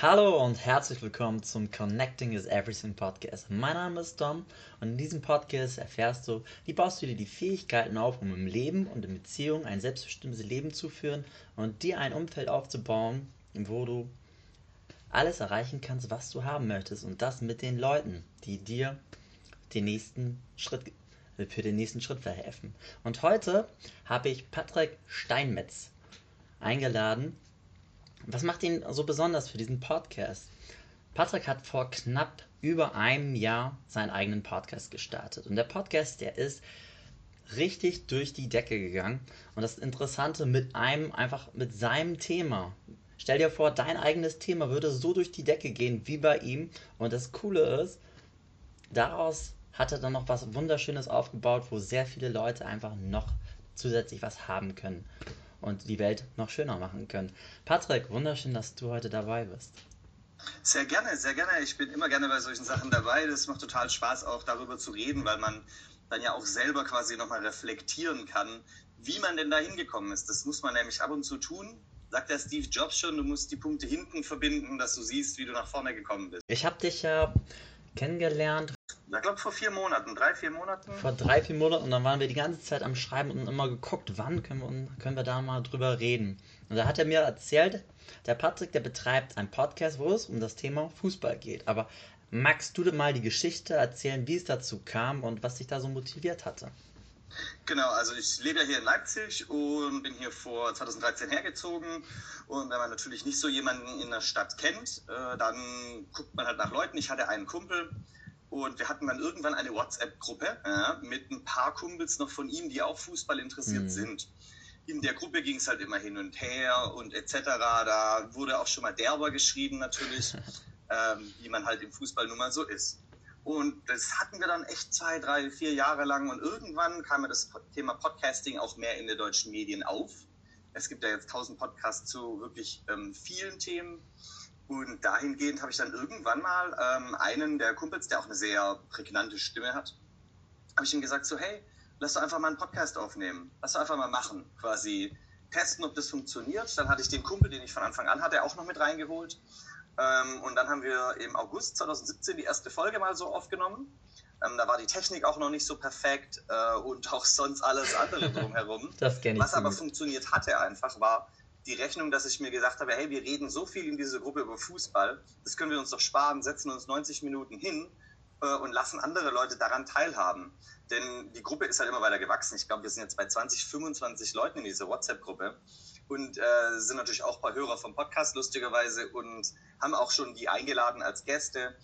Hallo und herzlich willkommen zum Connecting is Everything Podcast. Mein Name ist Dom und in diesem Podcast erfährst du, wie baust du dir die Fähigkeiten auf, um im Leben und in Beziehungen ein selbstbestimmtes Leben zu führen und dir ein Umfeld aufzubauen, wo du alles erreichen kannst, was du haben möchtest und das mit den Leuten, die dir den nächsten Schritt für den nächsten Schritt verhelfen. Und heute habe ich Patrick Steinmetz eingeladen, was macht ihn so besonders für diesen Podcast? Patrick hat vor knapp über einem Jahr seinen eigenen Podcast gestartet. Und der Podcast, der ist richtig durch die Decke gegangen. Und das Interessante mit einem, einfach mit seinem Thema. Stell dir vor, dein eigenes Thema würde so durch die Decke gehen wie bei ihm. Und das Coole ist, daraus hat er dann noch was Wunderschönes aufgebaut, wo sehr viele Leute einfach noch zusätzlich was haben können und die Welt noch schöner machen können. Patrick, wunderschön, dass du heute dabei bist. Sehr gerne, sehr gerne. Ich bin immer gerne bei solchen Sachen dabei. Das macht total Spaß, auch darüber zu reden, weil man dann ja auch selber quasi nochmal reflektieren kann, wie man denn da hingekommen ist. Das muss man nämlich ab und zu tun. Sagt der Steve Jobs schon, du musst die Punkte hinten verbinden, dass du siehst, wie du nach vorne gekommen bist. Ich habe dich ja kennengelernt ich glaube vor vier Monaten, drei, vier Monaten. Vor drei, vier Monaten und dann waren wir die ganze Zeit am Schreiben und immer geguckt, wann können wir, können wir da mal drüber reden. Und da hat er mir erzählt, der Patrick, der betreibt einen Podcast, wo es um das Thema Fußball geht. Aber magst du dir mal die Geschichte erzählen, wie es dazu kam und was dich da so motiviert hatte? Genau, also ich lebe ja hier in Leipzig und bin hier vor 2013 hergezogen. Und wenn man natürlich nicht so jemanden in der Stadt kennt, äh, dann guckt man halt nach Leuten. Ich hatte einen Kumpel, und wir hatten dann irgendwann eine WhatsApp-Gruppe ja, mit ein paar Kumpels noch von ihm, die auch Fußball interessiert mhm. sind. In der Gruppe ging es halt immer hin und her und etc. Da wurde auch schon mal derber geschrieben natürlich, ähm, wie man halt im Fußball nun mal so ist. Und das hatten wir dann echt zwei, drei, vier Jahre lang. Und irgendwann kam mir das Thema Podcasting auch mehr in den deutschen Medien auf. Es gibt ja jetzt tausend Podcasts zu wirklich ähm, vielen Themen. Und dahingehend habe ich dann irgendwann mal ähm, einen der Kumpels, der auch eine sehr prägnante Stimme hat, habe ich ihm gesagt, so hey, lass doch einfach mal einen Podcast aufnehmen. Lass doch einfach mal machen, quasi testen, ob das funktioniert. Dann hatte ich den Kumpel, den ich von Anfang an hatte, auch noch mit reingeholt. Ähm, und dann haben wir im August 2017 die erste Folge mal so aufgenommen. Ähm, da war die Technik auch noch nicht so perfekt äh, und auch sonst alles andere drumherum. Das kenne ich Was aber gut. funktioniert hatte einfach, war, die Rechnung, dass ich mir gesagt habe, hey, wir reden so viel in dieser Gruppe über Fußball, das können wir uns doch sparen, setzen uns 90 Minuten hin äh, und lassen andere Leute daran teilhaben. Denn die Gruppe ist halt immer weiter gewachsen. Ich glaube, wir sind jetzt bei 20, 25 Leuten in dieser WhatsApp-Gruppe und äh, sind natürlich auch ein paar Hörer vom Podcast lustigerweise und haben auch schon die eingeladen als Gäste.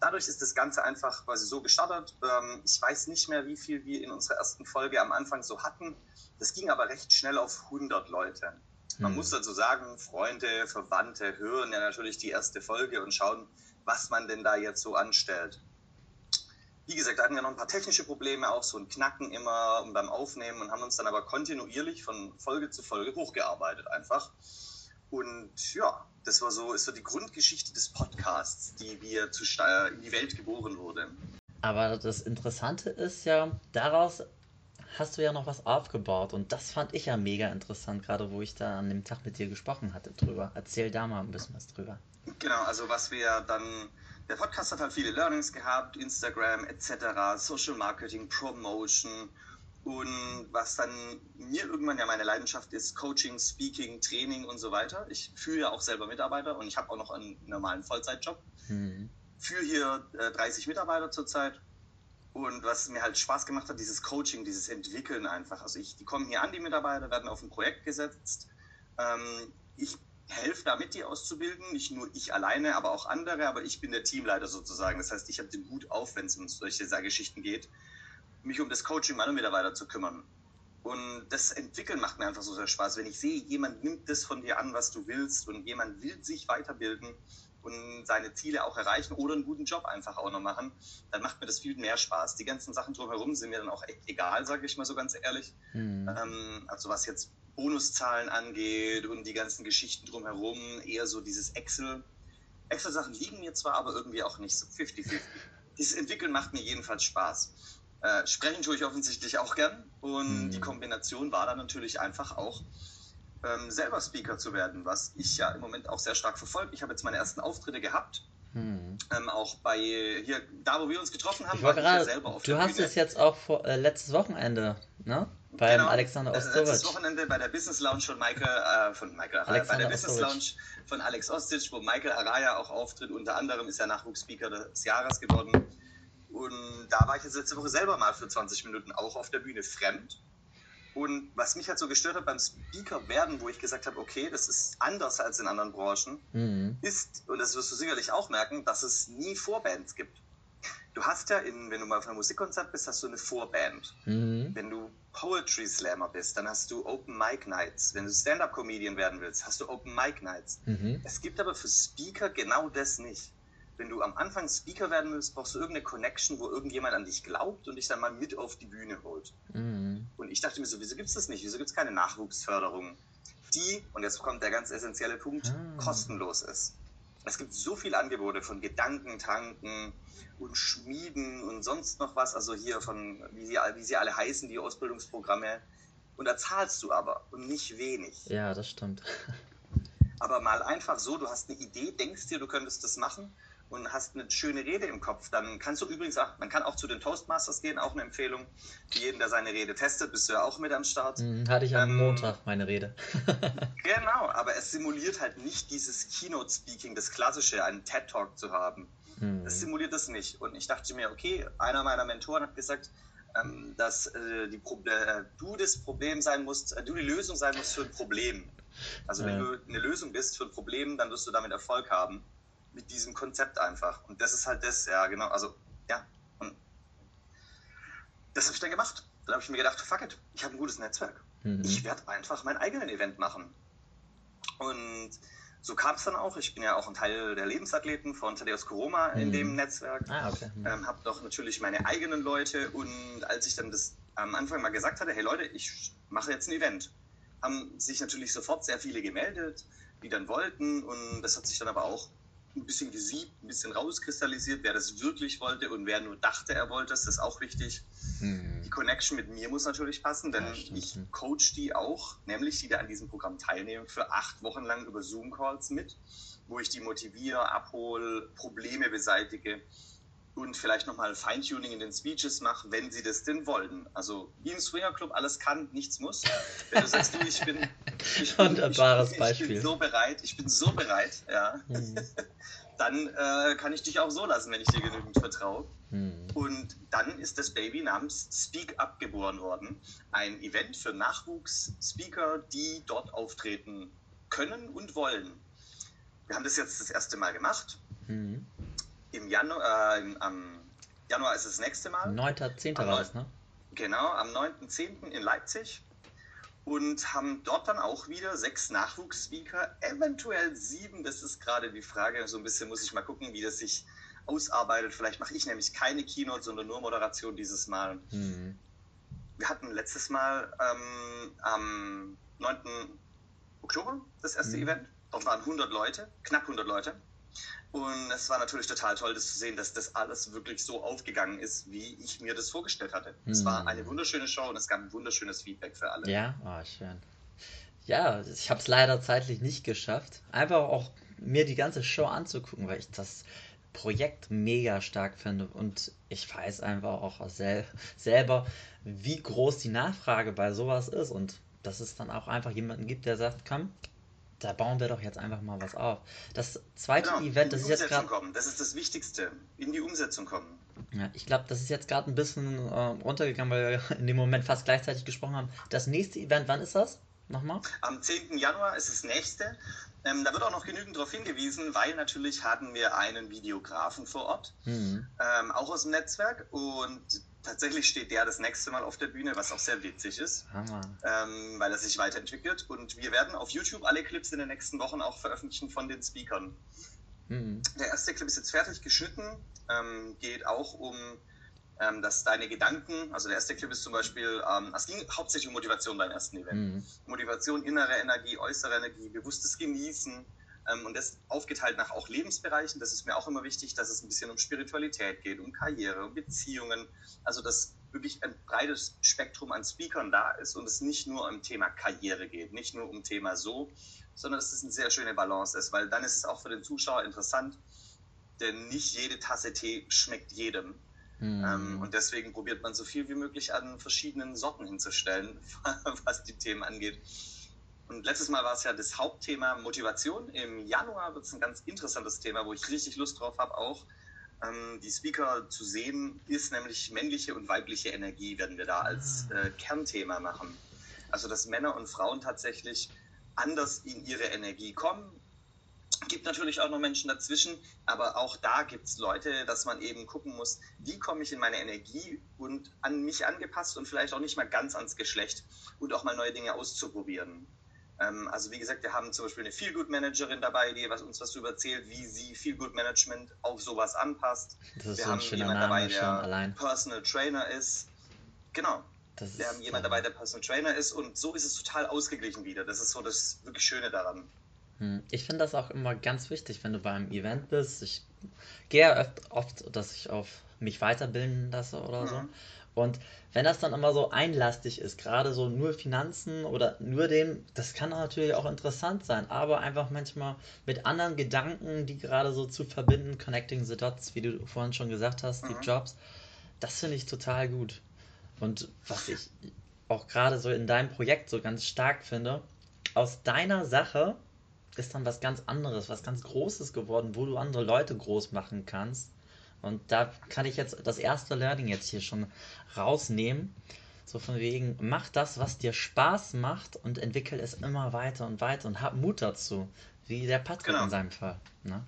Dadurch ist das Ganze einfach quasi so gestartet. Ähm, ich weiß nicht mehr, wie viel wir in unserer ersten Folge am Anfang so hatten. Das ging aber recht schnell auf 100 Leute. Man hm. muss dazu sagen, Freunde, Verwandte hören ja natürlich die erste Folge und schauen, was man denn da jetzt so anstellt. Wie gesagt, da hatten wir noch ein paar technische Probleme, auch so ein Knacken immer beim Aufnehmen und haben uns dann aber kontinuierlich von Folge zu Folge hochgearbeitet einfach. Und ja, das war so, ist so die Grundgeschichte des Podcasts, die wir zu, in die Welt geboren wurde. Aber das Interessante ist ja, daraus hast du ja noch was aufgebaut und das fand ich ja mega interessant, gerade wo ich da an dem Tag mit dir gesprochen hatte drüber. Erzähl da mal ein bisschen was drüber. Genau, also was wir dann, der Podcast hat halt viele Learnings gehabt, Instagram etc., Social Marketing, Promotion und was dann mir irgendwann ja meine Leidenschaft ist, Coaching, Speaking, Training und so weiter. Ich führe ja auch selber Mitarbeiter und ich habe auch noch einen normalen Vollzeitjob. Mhm. Führe hier äh, 30 Mitarbeiter zurzeit und was mir halt Spaß gemacht hat, dieses Coaching, dieses Entwickeln einfach. Also ich, die kommen hier an, die Mitarbeiter, werden auf ein Projekt gesetzt. Ähm, ich helfe damit, die auszubilden. Nicht nur ich alleine, aber auch andere. Aber ich bin der Teamleiter sozusagen. Das heißt, ich habe den Hut auf, wenn es um solche Geschichten geht, mich um das Coaching meiner Mitarbeiter zu kümmern. Und das Entwickeln macht mir einfach so sehr Spaß. Wenn ich sehe, jemand nimmt das von dir an, was du willst und jemand will sich weiterbilden und seine Ziele auch erreichen oder einen guten Job einfach auch noch machen, dann macht mir das viel mehr Spaß. Die ganzen Sachen drumherum sind mir dann auch echt egal, sage ich mal so ganz ehrlich. Mhm. Also was jetzt Bonuszahlen angeht und die ganzen Geschichten drumherum, eher so dieses Excel. Excel-Sachen liegen mir zwar, aber irgendwie auch nicht so 50-50. Dieses Entwickeln macht mir jedenfalls Spaß. Äh, sprechen tue ich offensichtlich auch gern und mhm. die Kombination war dann natürlich einfach auch ähm, selber Speaker zu werden, was ich ja im Moment auch sehr stark verfolge. Ich habe jetzt meine ersten Auftritte gehabt. Hm. Ähm, auch bei hier, da wo wir uns getroffen haben, ich war gerade, ja selber auf Du hast Bühne. es jetzt auch vor, äh, letztes Wochenende, ne? Beim genau, Alexander Ostovic. Letztes Wochenende bei der Business Lounge von Michael, äh, von Michael Araya, bei der Business Ostovic. Lounge von Alex Ostic, wo Michael Araya auch auftritt. Unter anderem ist er Nachwuchsspeaker des Jahres geworden. Und da war ich jetzt letzte Woche selber mal für 20 Minuten auch auf der Bühne fremd. Und was mich halt so gestört hat beim Speaker werden, wo ich gesagt habe, okay, das ist anders als in anderen Branchen, mhm. ist, und das wirst du sicherlich auch merken, dass es nie Vorbands gibt. Du hast ja, in, wenn du mal auf einem Musikkonzert bist, hast du eine Vorband. Mhm. Wenn du Poetry Slammer bist, dann hast du Open Mic Nights. Wenn du Stand-Up-Comedian werden willst, hast du Open Mic Nights. Mhm. Es gibt aber für Speaker genau das nicht wenn du am Anfang Speaker werden willst, brauchst du irgendeine Connection, wo irgendjemand an dich glaubt und dich dann mal mit auf die Bühne holt. Mhm. Und ich dachte mir so, wieso gibt es das nicht? Wieso gibt es keine Nachwuchsförderung, die, und jetzt kommt der ganz essentielle Punkt, ah. kostenlos ist. Es gibt so viele Angebote von Gedankentanken und Schmieden und sonst noch was, also hier von, wie sie, wie sie alle heißen, die Ausbildungsprogramme. Und da zahlst du aber und nicht wenig. Ja, das stimmt. Aber mal einfach so, du hast eine Idee, denkst dir, du könntest das machen und hast eine schöne Rede im Kopf, dann kannst du übrigens auch, man kann auch zu den Toastmasters gehen, auch eine Empfehlung. Für jeden, der seine Rede testet, bist du ja auch mit am Start. Mhm, hatte ich am ähm, Montag meine Rede. genau, aber es simuliert halt nicht dieses Keynote-Speaking, das klassische, einen TED-Talk zu haben. Mhm. Das simuliert das nicht. Und ich dachte mir, okay, einer meiner Mentoren hat gesagt, ähm, dass äh, die äh, du das Problem sein musst, äh, du die Lösung sein musst für ein Problem. Also wenn du eine Lösung bist für ein Problem, dann wirst du damit Erfolg haben mit diesem Konzept einfach. Und das ist halt das, ja, genau, also, ja. Und das habe ich dann gemacht. Dann habe ich mir gedacht, fuck it, ich habe ein gutes Netzwerk. Mhm. Ich werde einfach mein eigenes Event machen. Und so kam es dann auch. Ich bin ja auch ein Teil der Lebensathleten von Thaddeus Koroma mhm. in dem Netzwerk. Ah, okay. Mhm. Ähm, habe doch natürlich meine eigenen Leute. Und als ich dann das am Anfang mal gesagt hatte, hey Leute, ich mache jetzt ein Event, haben sich natürlich sofort sehr viele gemeldet, die dann wollten. Und das hat sich dann aber auch ein bisschen gesiebt, ein bisschen rauskristallisiert, wer das wirklich wollte und wer nur dachte, er wollte es, das ist auch wichtig. Hm. Die Connection mit mir muss natürlich passen, denn ja, ich coach die auch, nämlich die da an diesem Programm teilnehmen, für acht Wochen lang über Zoom-Calls mit, wo ich die motiviere, abhole, Probleme beseitige und vielleicht nochmal Feintuning in den Speeches mache, wenn sie das denn wollen. Also wie im Swinger Club alles kann, nichts muss. Wenn du sagst, du, ich bin, ich bin, Wunderbares ich, Beispiel. ich bin so bereit, ich bin so bereit, ja, mhm. dann äh, kann ich dich auch so lassen, wenn ich dir genügend vertraue. Mhm. Und dann ist das Baby namens Speak Up geboren worden. Ein Event für Nachwuchs-Speaker, die dort auftreten können und wollen. Wir haben das jetzt das erste Mal gemacht. Mhm im Januar, äh, am Januar ist es das nächste Mal. 9.10. war das, ne? Genau, am 9.10. in Leipzig. Und haben dort dann auch wieder sechs Nachwuchsspeaker, eventuell sieben. Das ist gerade die Frage. So ein bisschen muss ich mal gucken, wie das sich ausarbeitet. Vielleicht mache ich nämlich keine Keynote, sondern nur Moderation dieses Mal. Mhm. Wir hatten letztes Mal ähm, am 9. Oktober das erste mhm. Event. Dort waren 100 Leute, knapp 100 Leute. Und es war natürlich total toll, das zu sehen, dass das alles wirklich so aufgegangen ist, wie ich mir das vorgestellt hatte. Mhm. Es war hm. eine wunderschöne Show und es gab ein wunderschönes Feedback für alle. Ja, oh, schön. Ja, ich habe es leider zeitlich nicht geschafft. Einfach auch mir die ganze Show anzugucken, weil ich das Projekt mega stark finde und ich weiß einfach auch sel selber, wie groß die Nachfrage bei sowas ist und dass es dann auch einfach jemanden gibt, der sagt, komm, da bauen wir doch jetzt einfach mal was auf. Das zweite genau, Event, das ist jetzt gerade. Das ist das Wichtigste, in die Umsetzung kommen. Ja, ich glaube, das ist jetzt gerade ein bisschen äh, runtergegangen, weil wir in dem Moment fast gleichzeitig gesprochen haben. Das nächste Event, wann ist das? Nochmal? Am 10. Januar ist das nächste. Ähm, da wird auch noch genügend darauf hingewiesen, weil natürlich hatten wir einen Videografen vor Ort, mhm. ähm, auch aus dem Netzwerk. Und tatsächlich steht der das nächste Mal auf der Bühne, was auch sehr witzig ist, ähm, weil er sich weiterentwickelt. Und wir werden auf YouTube alle Clips in den nächsten Wochen auch veröffentlichen von den Speakern. Mhm. Der erste Clip ist jetzt fertig geschnitten, ähm, geht auch um ähm, dass deine Gedanken, also der erste Clip ist zum Beispiel, ähm, es ging hauptsächlich um Motivation beim ersten Event. Mhm. Motivation, innere Energie, äußere Energie, bewusstes Genießen, Ähm, und das aufgeteilt nach auch Lebensbereichen. Das ist mir auch immer wichtig, dass es ein bisschen um Spiritualität geht, um Karriere, um Beziehungen. Also dass wirklich ein breites Spektrum an Speakern da ist und es nicht nur um Thema Karriere geht, nicht nur um Thema so, sondern dass es eine sehr schöne Balance ist, weil dann ist es auch für den Zuschauer interessant, denn nicht jede Tasse Tee schmeckt jedem. Mhm. Ähm, und deswegen probiert man so viel wie möglich an verschiedenen Sorten hinzustellen, was die Themen angeht. Und letztes Mal war es ja das Hauptthema Motivation. Im Januar wird es ein ganz interessantes Thema, wo ich richtig Lust drauf habe, auch ähm, die Speaker zu sehen, ist nämlich männliche und weibliche Energie, werden wir da als ah. äh, Kernthema machen. Also, dass Männer und Frauen tatsächlich anders in ihre Energie kommen. Gibt natürlich auch noch Menschen dazwischen, aber auch da gibt es Leute, dass man eben gucken muss, wie komme ich in meine Energie und an mich angepasst und vielleicht auch nicht mal ganz ans Geschlecht und auch mal neue Dinge auszuprobieren. Ähm, also wie gesagt, wir haben zum Beispiel eine Feelgood-Managerin dabei, die was, uns was darüber erzählt, wie sie Feelgood-Management auf sowas anpasst. Das ist wir so haben jemanden dabei, der allein. Personal Trainer ist. Genau. wir haben jemanden dabei, der Personal Trainer ist und so ist es total ausgeglichen wieder. Das ist so das wirklich Schöne daran. Hm, ich finde das auch immer ganz wichtig, wenn du beim Event bist. Ich gehe ja oft, oft dass ich auf mich weiterbilden lasse oder mhm. so. Und wenn das dann immer so einlastig ist, gerade so nur Finanzen oder nur dem, das kann natürlich auch interessant sein, aber einfach manchmal mit anderen Gedanken, die gerade so zu verbinden, connecting the dots, wie du vorhin schon gesagt hast, die mhm. Jobs, das finde ich total gut. Und was ich auch gerade so in deinem Projekt so ganz stark finde, aus deiner Sache ist dann was ganz anderes, was ganz Großes geworden, wo du andere Leute groß machen kannst und da kann ich jetzt das erste Learning jetzt hier schon rausnehmen. So von wegen, mach das, was dir Spaß macht und entwickel es immer weiter und weiter und hab Mut dazu. Wie der Patrick genau. in seinem Fall. Ne?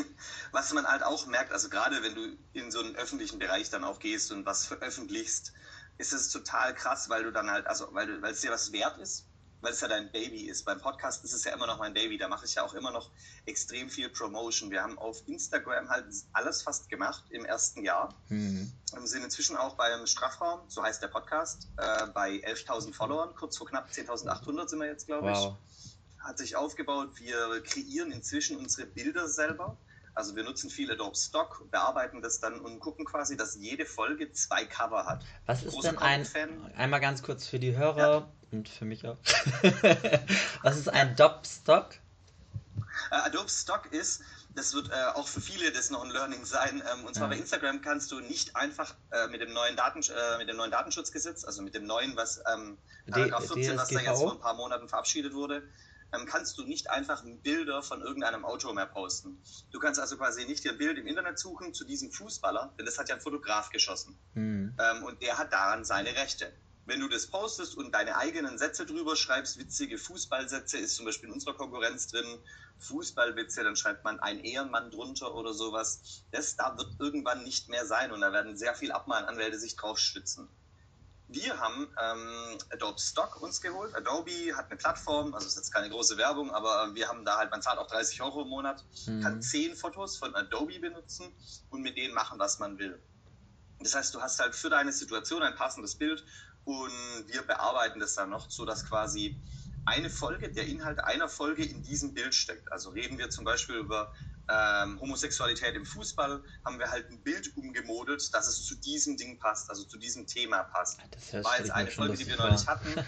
was man halt auch merkt, also gerade wenn du in so einen öffentlichen Bereich dann auch gehst und was veröffentlichst, ist es total krass, weil du dann halt, also weil, weil es dir was wert ist weil es ja dein Baby ist. Beim Podcast ist es ja immer noch mein Baby. Da mache ich ja auch immer noch extrem viel Promotion. Wir haben auf Instagram halt alles fast gemacht im ersten Jahr. Mhm. Wir sind inzwischen auch beim Strafraum, so heißt der Podcast, äh, bei 11.000 Followern. Kurz vor knapp 10.800 sind wir jetzt, glaube ich. Wow. Hat sich aufgebaut. Wir kreieren inzwischen unsere Bilder selber. Also wir nutzen viel Adobe Stock, bearbeiten das dann und gucken quasi, dass jede Folge zwei Cover hat. Was ist Großer denn ein, einmal ganz kurz für die Hörer ja. und für mich auch. Was ist ein Adobe Stock? Uh, Adobe Stock ist, das wird äh, auch für viele das noch ein Learning sein. Ähm, und zwar ja. bei Instagram kannst du nicht einfach äh, mit, dem neuen Daten, äh, mit dem neuen Datenschutzgesetz, also mit dem neuen, was ähm, 14, was da jetzt vor ein paar Monaten verabschiedet wurde, ähm, kannst du nicht einfach Bilder von irgendeinem Auto mehr posten. Du kannst also quasi nicht dir ein Bild im Internet suchen zu diesem Fußballer, denn das hat ja ein Fotograf geschossen. Mhm. Ähm, und der hat daran seine Rechte. Wenn du das postest und deine eigenen Sätze drüber schreibst, witzige Fußballsätze, ist zum Beispiel in unserer Konkurrenz drin, Fußballwitze, dann schreibt man ein Ehrenmann drunter oder sowas. Das da wird irgendwann nicht mehr sein und da werden sehr viel Abmahnanwälte sich drauf stützen. Wir haben ähm, Adobe Stock uns geholt. Adobe hat eine Plattform, also ist jetzt keine große Werbung, aber wir haben da halt, man zahlt auch 30 Euro im Monat, mhm. kann 10 Fotos von Adobe benutzen und mit denen machen, was man will. Das heißt, du hast halt für deine Situation ein passendes Bild und wir bearbeiten das dann noch, so dass quasi eine Folge, der Inhalt einer Folge in diesem Bild steckt. Also reden wir zum Beispiel über ähm, Homosexualität im Fußball, haben wir halt ein Bild umgemodelt, dass es zu diesem Ding passt, also zu diesem Thema passt. Das war jetzt eine Folge, die wir neulich hatten.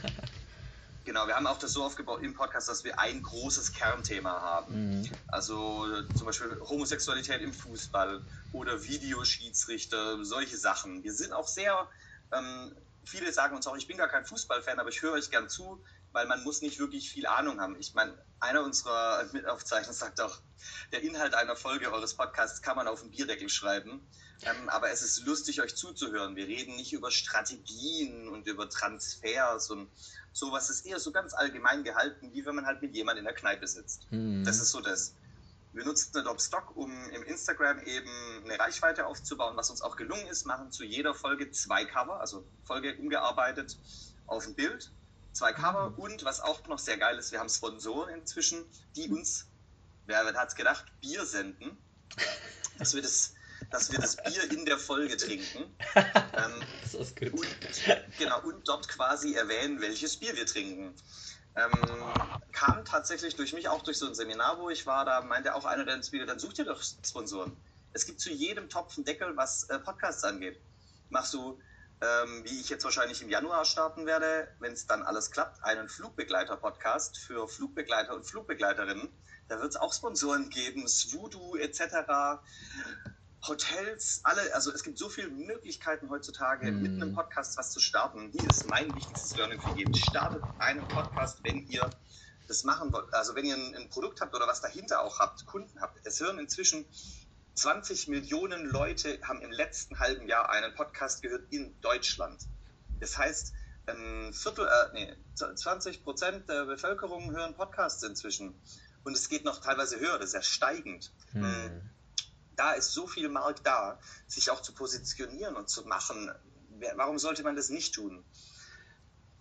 Genau, wir haben auch das so aufgebaut im Podcast, dass wir ein großes Kernthema haben. Mhm. Also zum Beispiel Homosexualität im Fußball oder Videoschiedsrichter, solche Sachen. Wir sind auch sehr, ähm, viele sagen uns auch, ich bin gar kein Fußballfan, aber ich höre euch gern zu, weil man muss nicht wirklich viel Ahnung haben. Ich meine, einer unserer Mitaufzeichner sagt auch, der Inhalt einer Folge eures Podcasts kann man auf den Bierdeckel schreiben. Ähm, aber es ist lustig, euch zuzuhören. Wir reden nicht über Strategien und über Transfers und sowas. ist eher so ganz allgemein gehalten, wie wenn man halt mit jemandem in der Kneipe sitzt. Mhm. Das ist so das. Wir nutzen Adobe Stock, um im Instagram eben eine Reichweite aufzubauen, was uns auch gelungen ist. Machen zu jeder Folge zwei Cover, also Folge umgearbeitet auf ein Bild zwei Cover und was auch noch sehr geil ist, wir haben Sponsoren inzwischen, die uns, wer hat es gedacht, Bier senden, dass wir das, dass wir das Bier in der Folge trinken. Ähm, das ist gut. Und, genau, und dort quasi erwähnen, welches Bier wir trinken. ähm, kam tatsächlich durch mich, auch durch so ein Seminar, wo ich war, da meinte auch einer der Speaker, dann such dir doch Sponsoren. Es gibt zu jedem Topf einen Deckel, was äh, Podcasts angeht. Machst du, ähm, wie ich jetzt wahrscheinlich im Januar starten werde, wenn es dann alles klappt, einen Flugbegleiter-Podcast für Flugbegleiter und Flugbegleiterinnen. Da wird es auch Sponsoren geben, Swoodoo etc. Hotels, alle, also es gibt so viele Möglichkeiten heutzutage, mm. mit einem Podcast was zu starten. Hier ist mein wichtigstes Learning für jeden. Startet einen Podcast, wenn ihr das machen wollt. Also wenn ihr ein, ein, Produkt habt oder was dahinter auch habt, Kunden habt. Es hören inzwischen 20 Millionen Leute haben im letzten halben Jahr einen Podcast gehört in Deutschland. Das heißt, ein Viertel, äh, nee, 20 Prozent der Bevölkerung hören Podcasts inzwischen. Und es geht noch teilweise höher, das ist ja steigend. Hm da ist so viel Markt da, sich auch zu positionieren und zu machen. Warum sollte man das nicht tun?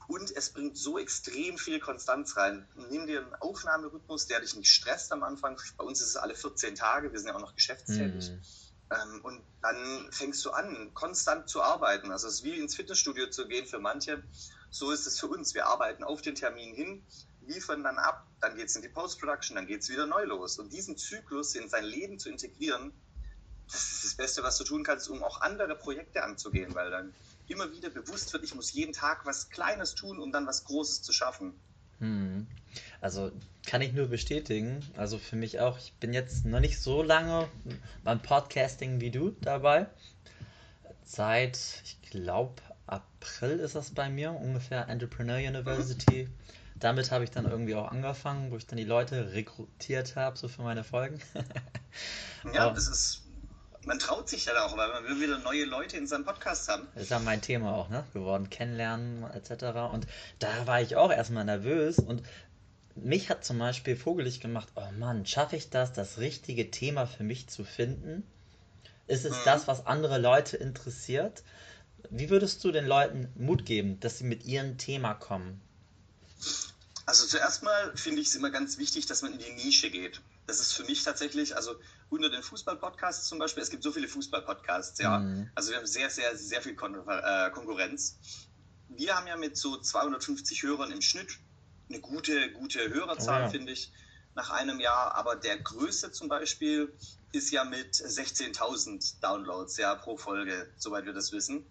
Und es bringt so extrem viel Konstanz rein. Nimm dir einen Aufnahmerhythmus, der dich nicht stresst am Anfang. Bei uns ist es alle 14 Tage, wir sind ja auch noch geschäftstätig. Mhm. Ähm, und dann fängst du an, konstant zu arbeiten. Also es ist wie ins Fitnessstudio zu gehen für manche. So ist es für uns. Wir arbeiten auf den Termin hin, liefern dann ab, dann geht es in die Post-Production, dann geht es wieder neu los. Und diesen Zyklus in sein Leben zu integrieren, das ist das Beste, was du tun kannst, um auch andere Projekte anzugehen, weil dann immer wieder bewusst wird, ich muss jeden Tag was Kleines tun, um dann was Großes zu schaffen. Hm. Also kann ich nur bestätigen. Also für mich auch. Ich bin jetzt noch nicht so lange beim Podcasting wie du dabei. Seit, ich glaube, April ist das bei mir, ungefähr Entrepreneur University. Mhm. Damit habe ich dann irgendwie auch angefangen, wo ich dann die Leute rekrutiert habe, so für meine Folgen. ja, das ist man traut sich dann auch, weil man will wieder neue Leute in seinem Podcast haben. Das ist ja mein Thema auch, ne? Geworden, kennenlernen etc. Und da war ich auch erstmal nervös und mich hat zum Beispiel vogelig gemacht, oh Mann, schaffe ich das, das richtige Thema für mich zu finden? Ist es mhm. das, was andere Leute interessiert? Wie würdest du den Leuten Mut geben, dass sie mit ihrem Thema kommen? Also zuerst mal finde ich es immer ganz wichtig, dass man in die Nische geht. Das ist für mich tatsächlich, also unter den Fußball-Podcasts zum Beispiel, es gibt so viele Fußball-Podcasts, ja. Mhm. Also wir haben sehr, sehr, sehr viel Kon äh, Konkurrenz. Wir haben ja mit so 250 Hörern im Schnitt eine gute, gute Hörerzahl, oh ja. finde ich, nach einem Jahr. Aber der größte zum Beispiel ist ja mit 16.000 Downloads ja, pro Folge, soweit wir das wissen.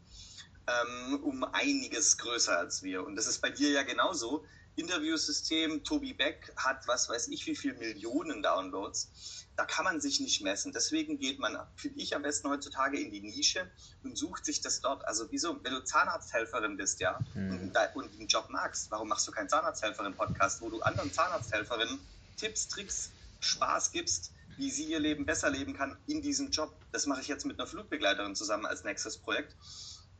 Ähm, um einiges größer als wir. Und das ist bei dir ja genauso. Interviewsystem, Tobi Beck hat was weiß ich wie viel Millionen Downloads. Da kann man sich nicht messen. Deswegen geht man, finde ich am besten heutzutage in die Nische und sucht sich das dort. Also wieso, wenn du Zahnarzthelferin bist, ja, mhm. und, und den Job magst, warum machst du keinen Zahnarzthelferin-Podcast, wo du anderen Zahnarzthelferinnen Tipps, Tricks, Spaß gibst, wie sie ihr Leben besser leben kann in diesem Job. Das mache ich jetzt mit einer Flugbegleiterin zusammen als nächstes Projekt.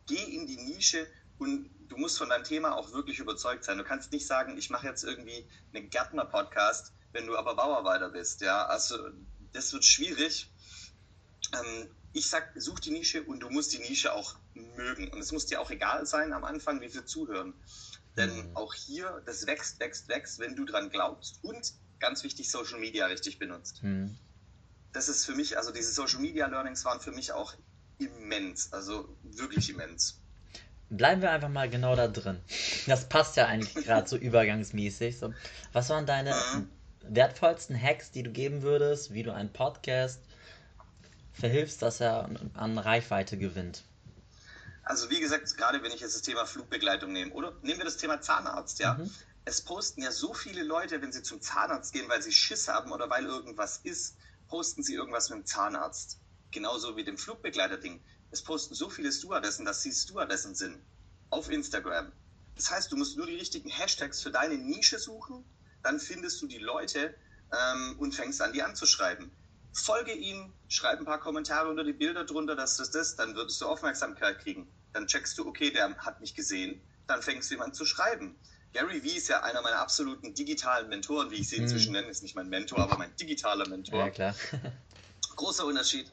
Geh in die Nische und du musst von deinem Thema auch wirklich überzeugt sein. Du kannst nicht sagen, ich mache jetzt irgendwie einen Gärtner-Podcast, wenn du aber Bauarbeiter bist. Ja, also das wird schwierig. Ähm, ich sag, such die Nische und du musst die Nische auch mögen. Und es muss dir auch egal sein am Anfang, wie viel zuhören. Denn mhm. auch hier, das wächst, wächst, wächst, wenn du dran glaubst und ganz wichtig, Social Media richtig benutzt. Mhm. Das ist für mich, also diese Social Media Learnings waren für mich auch immens, also wirklich immens. Bleiben wir einfach mal genau da drin. Das passt ja eigentlich gerade so übergangsmäßig. So. Was waren deine wertvollsten Hacks, die du geben würdest, wie du einen Podcast verhilfst, dass er an Reichweite gewinnt? Also wie gesagt, gerade wenn ich jetzt das Thema Flugbegleitung nehme, oder nehmen wir das Thema Zahnarzt, ja. Mhm. Es posten ja so viele Leute, wenn sie zum Zahnarzt gehen, weil sie Schiss haben oder weil irgendwas ist, posten sie irgendwas mit dem Zahnarzt. Genauso wie dem Flugbegleiter-Ding es posten so viele Stewardessen, dass sie Stewardessen sind. Auf Instagram. Das heißt, du musst nur die richtigen Hashtags für deine Nische suchen, dann findest du die Leute ähm, und fängst an, die anzuschreiben. Folge ihnen, schreib ein paar Kommentare unter die Bilder drunter, dass das das, dann würdest du Aufmerksamkeit kriegen. Dann checkst du, okay, der hat mich gesehen, dann fängst du ihm an zu schreiben. Gary Vee ist ja einer meiner absoluten digitalen Mentoren, wie ich sie inzwischen hm. nenne, ist nicht mein Mentor, aber mein digitaler Mentor. Ja, klar. Großer Unterschied.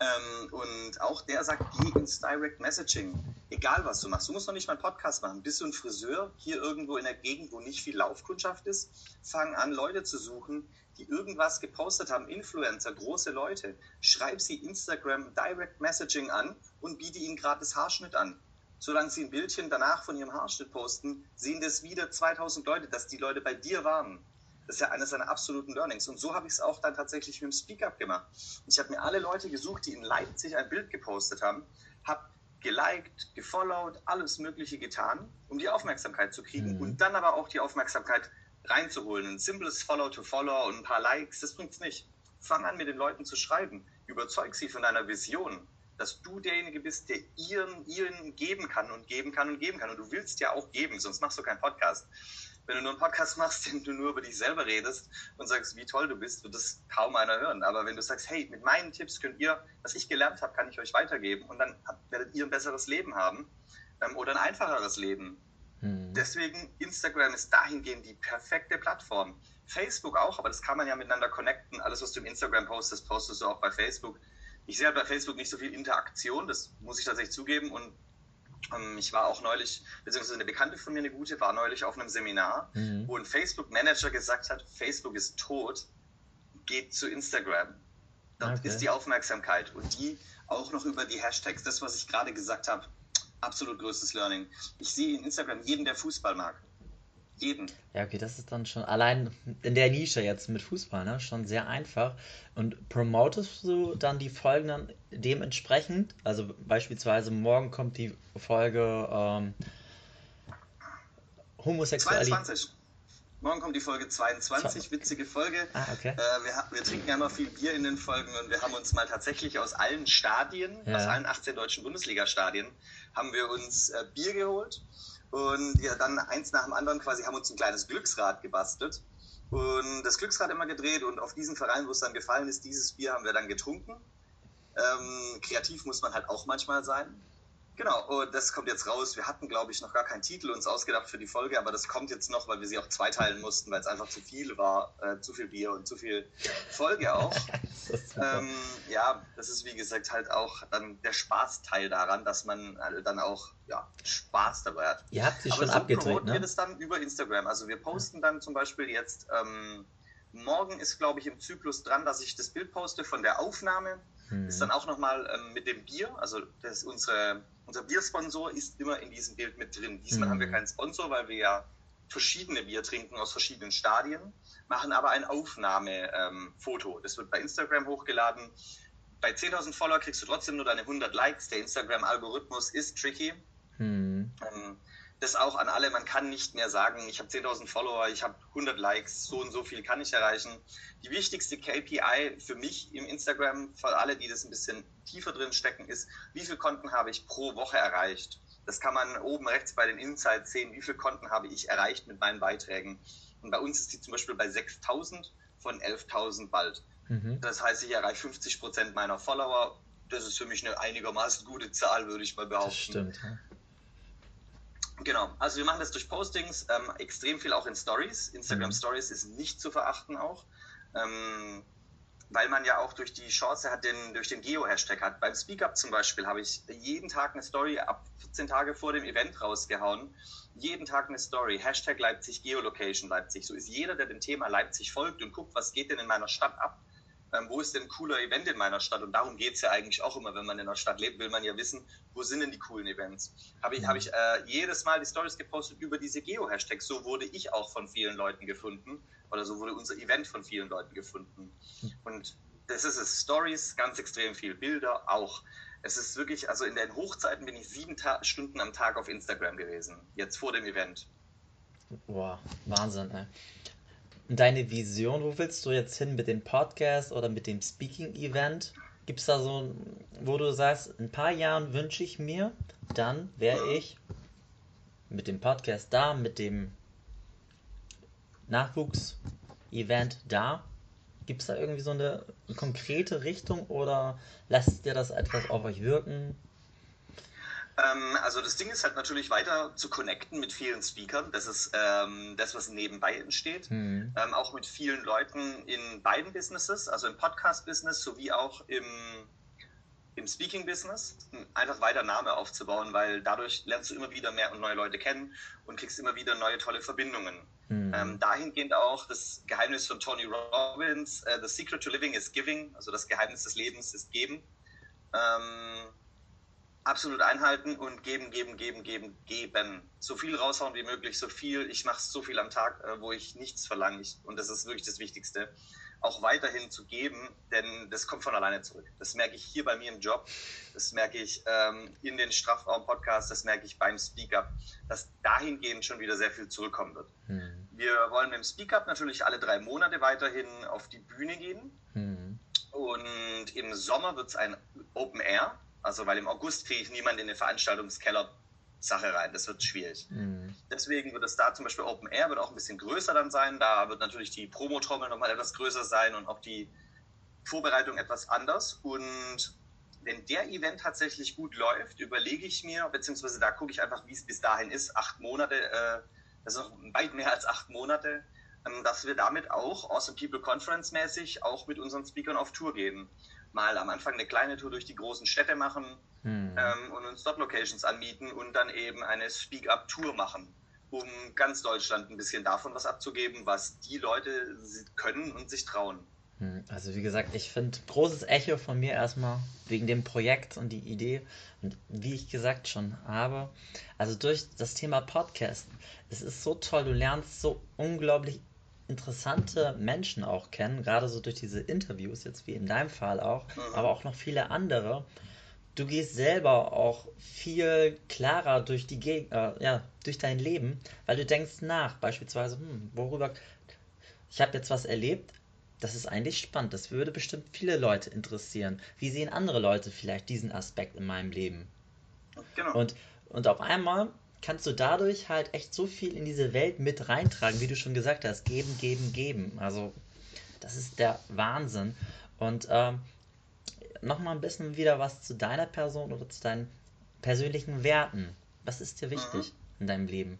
Ähm, und auch der sagt, geh ins Direct Messaging. Egal was du machst. Du musst noch nicht mal einen Podcast machen. Bist du ein Friseur hier irgendwo in der Gegend, wo nicht viel Laufkundschaft ist? Fang an, Leute zu suchen, die irgendwas gepostet haben, Influencer, große Leute. Schreib sie Instagram Direct Messaging an und biete ihnen gratis Haarschnitt an. solange sie ein Bildchen danach von ihrem Haarschnitt posten, sehen das wieder 2000 Leute, dass die Leute bei dir waren. Das ist ja eines seiner absoluten Learnings. Und so habe ich es auch dann tatsächlich mit dem Speak-Up gemacht. Ich habe mir alle Leute gesucht, die in Leipzig ein Bild gepostet haben, habe geliked, gefollowt, alles Mögliche getan, um die Aufmerksamkeit zu kriegen mhm. und dann aber auch die Aufmerksamkeit reinzuholen. Ein simples Follow-to-Follow und ein paar Likes, das bringt es nicht. Fang an, mit den Leuten zu schreiben. Überzeug sie von deiner Vision, dass du derjenige bist, der ihren, ihren geben kann und geben kann und geben kann. Und du willst ja auch geben, sonst machst du keinen Podcast wenn du nur einen Podcast machst, den du nur über dich selber redest und sagst, wie toll du bist, wird das kaum einer hören. Aber wenn du sagst, hey, mit meinen Tipps könnt ihr, was ich gelernt habe, kann ich euch weitergeben und dann werdet ihr ein besseres Leben haben ähm, oder ein einfacheres Leben. Hm. Deswegen Instagram ist dahingehend die perfekte Plattform. Facebook auch, aber das kann man ja miteinander connecten. Alles, was du im Instagram postest, postest du auch bei Facebook. Ich sehe halt bei Facebook nicht so viel Interaktion, das muss ich tatsächlich zugeben und ich war auch neulich, beziehungsweise eine Bekannte von mir, eine gute, war neulich auf einem Seminar, mhm. wo ein Facebook-Manager gesagt hat, Facebook ist tot, geht zu Instagram. Dort okay. ist die Aufmerksamkeit und die auch noch über die Hashtags. Das, was ich gerade gesagt habe, absolut größtes Learning. Ich sehe in Instagram jeden, der Fußball mag jeden. Ja, okay, das ist dann schon allein in der Nische jetzt mit Fußball, ne, schon sehr einfach. Und promotest du dann die Folgen dann dementsprechend? Also beispielsweise morgen kommt die Folge ähm, Homosexualität. 22. Morgen kommt die Folge 22, witzige Folge. Ah, okay. Äh, wir, wir, trinken ja immer viel Bier in den Folgen und wir haben uns mal tatsächlich aus allen Stadien, ja. aus allen 18 deutschen Bundesliga-Stadien, haben wir uns äh, Bier geholt und ja, dann eins nach dem anderen quasi haben uns ein kleines Glücksrad gebastelt und das Glücksrad immer gedreht und auf diesen Verein, wo es dann gefallen ist, dieses Bier haben wir dann getrunken. Ähm, kreativ muss man halt auch manchmal sein. Genau, und das kommt jetzt raus. Wir hatten, glaube ich, noch gar keinen Titel uns ausgedacht für die Folge, aber das kommt jetzt noch, weil wir sie auch zweiteilen mussten, weil es einfach zu viel war, äh, zu viel Bier und zu viel Folge auch. ähm, ja, das ist wie gesagt halt auch dann der Spaßteil daran, dass man halt dann auch ja, Spaß dabei hat. Ihr habt sie aber schon so abgedreht, ne? wir das dann über Instagram. Also wir posten dann zum Beispiel jetzt, ähm, morgen ist, glaube ich, im Zyklus dran, dass ich das Bild poste von der Aufnahme. Hm. Ist dann auch nochmal ähm, mit dem Bier, also das unsere unser Biersponsor ist immer in diesem Bild mit drin. Diesmal mhm. haben wir keinen Sponsor, weil wir ja verschiedene Bier trinken aus verschiedenen Stadien, machen aber ein Aufnahmefoto. Ähm, das wird bei Instagram hochgeladen. Bei 10.000 Follower kriegst du trotzdem nur deine 100 Likes. Der Instagram-Algorithmus ist tricky. Mhm. Ähm, das auch an alle, man kann nicht mehr sagen, ich habe 10.000 Follower, ich habe 100 Likes, so und so viel kann ich erreichen. Die wichtigste KPI für mich im Instagram, für alle, die das ein bisschen tiefer drin stecken, ist, wie viele Konten habe ich pro Woche erreicht. Das kann man oben rechts bei den Insights sehen, wie viele Konten habe ich erreicht mit meinen Beiträgen. Und bei uns ist die zum Beispiel bei 6.000 von 11.000 bald. Mhm. Das heißt, ich erreiche 50 Prozent meiner Follower. Das ist für mich eine einigermaßen gute Zahl, würde ich mal behaupten. Das stimmt. Ja. Genau, also wir machen das durch Postings, ähm, extrem viel auch in Stories. Instagram mhm. Stories ist nicht zu verachten auch, ähm, weil man ja auch durch die Chance hat, den, durch den Geo-Hashtag hat. Beim Speak-Up zum Beispiel habe ich jeden Tag eine Story ab 14 Tage vor dem Event rausgehauen. Jeden Tag eine Story, Hashtag Leipzig, Geolocation Leipzig. So ist jeder, der dem Thema Leipzig folgt und guckt, was geht denn in meiner Stadt ab, ähm, wo ist denn ein cooler Event in meiner Stadt? Und darum geht es ja eigentlich auch immer, wenn man in einer Stadt lebt, will man ja wissen, wo sind denn die coolen Events? Habe ich, hab ich äh, jedes Mal die Stories gepostet über diese Geo-Hashtags. So wurde ich auch von vielen Leuten gefunden oder so wurde unser Event von vielen Leuten gefunden. Und das ist es. Stories, ganz extrem viel. Bilder auch. Es ist wirklich, also in den Hochzeiten bin ich sieben Ta Stunden am Tag auf Instagram gewesen, jetzt vor dem Event. Boah, Wahnsinn, ey deine Vision, wo willst du jetzt hin mit dem Podcast oder mit dem Speaking-Event? Gibt es da so, wo du sagst, in ein paar Jahren wünsche ich mir, dann wäre ich mit dem Podcast da, mit dem Nachwuchs-Event da? Gibt es da irgendwie so eine konkrete Richtung oder lasst ihr das etwas auf euch wirken? Ähm, also das Ding ist halt natürlich weiter zu connecten mit vielen Speakern. Das ist ähm, das, was nebenbei entsteht. Mhm. Ähm, auch mit vielen Leuten in beiden Businesses, also im Podcast-Business sowie auch im, im Speaking-Business. Einfach weiter Name aufzubauen, weil dadurch lernst du immer wieder mehr und neue Leute kennen und kriegst immer wieder neue tolle Verbindungen. Mhm. Dahingehend auch das Geheimnis von Tony Robbins, uh, The Secret to Living is Giving, also das Geheimnis des Lebens ist Geben. Ähm, absolut einhalten und geben, geben, geben, geben, geben. So viel raushauen wie möglich, so viel. Ich mache so viel am Tag, äh, wo ich nichts verlange. Und das ist wirklich das Wichtigste. Auch weiterhin zu geben, denn das kommt von alleine zurück. Das merke ich hier bei mir im Job, das merke ich ähm, in den Strafraum-Podcasts, das merke ich beim Speak-Up, dass dahingehend schon wieder sehr viel zurückkommen wird. Hm. Wir wollen mit dem Speak-Up natürlich alle drei Monate weiterhin auf die Bühne gehen. Hm. Und im Sommer wird es ein Open Air also, weil im August kriege ich niemanden in den Veranstaltungskeller Sache rein. Das wird schwierig. Mhm. Deswegen wird es da zum Beispiel Open Air wird auch ein bisschen größer dann sein. Da wird natürlich die Promotrommel nochmal etwas größer sein und auch die Vorbereitung etwas anders. Und wenn der Event tatsächlich gut läuft, überlege ich mir, beziehungsweise da gucke ich einfach, wie es bis dahin ist, acht Monate, äh, das ist noch weit mehr als acht Monate, ähm, dass wir damit auch Awesome People Conference mäßig auch mit unseren Speakern auf Tour gehen mal am Anfang eine kleine Tour durch die großen Städte machen hm. ähm, und uns dort Locations anmieten und dann eben eine Speak-Up-Tour machen, um ganz Deutschland ein bisschen davon was abzugeben, was die Leute können und sich trauen. Hm, also wie gesagt, ich finde großes Echo von mir erstmal wegen dem Projekt und die Idee. Und wie ich gesagt schon habe, also durch das Thema Podcast, es ist so toll, du lernst so unglaublich interessante Menschen auch kennen, gerade so durch diese Interviews, jetzt wie in deinem Fall auch, mhm. aber auch noch viele andere. Du gehst selber auch viel klarer durch die Geg äh, ja, durch dein Leben, weil du denkst nach, beispielsweise, hm, worüber ich habe jetzt was erlebt, das ist eigentlich spannend, das würde bestimmt viele Leute interessieren. Wie sehen andere Leute vielleicht diesen Aspekt in meinem Leben? Genau. Und, und auf einmal kannst du dadurch halt echt so viel in diese Welt mit reintragen, wie du schon gesagt hast. Geben, geben, geben. Also, das ist der Wahnsinn. Und ähm, nochmal ein bisschen wieder was zu deiner Person oder zu deinen persönlichen Werten. Was ist dir wichtig mhm. in deinem Leben?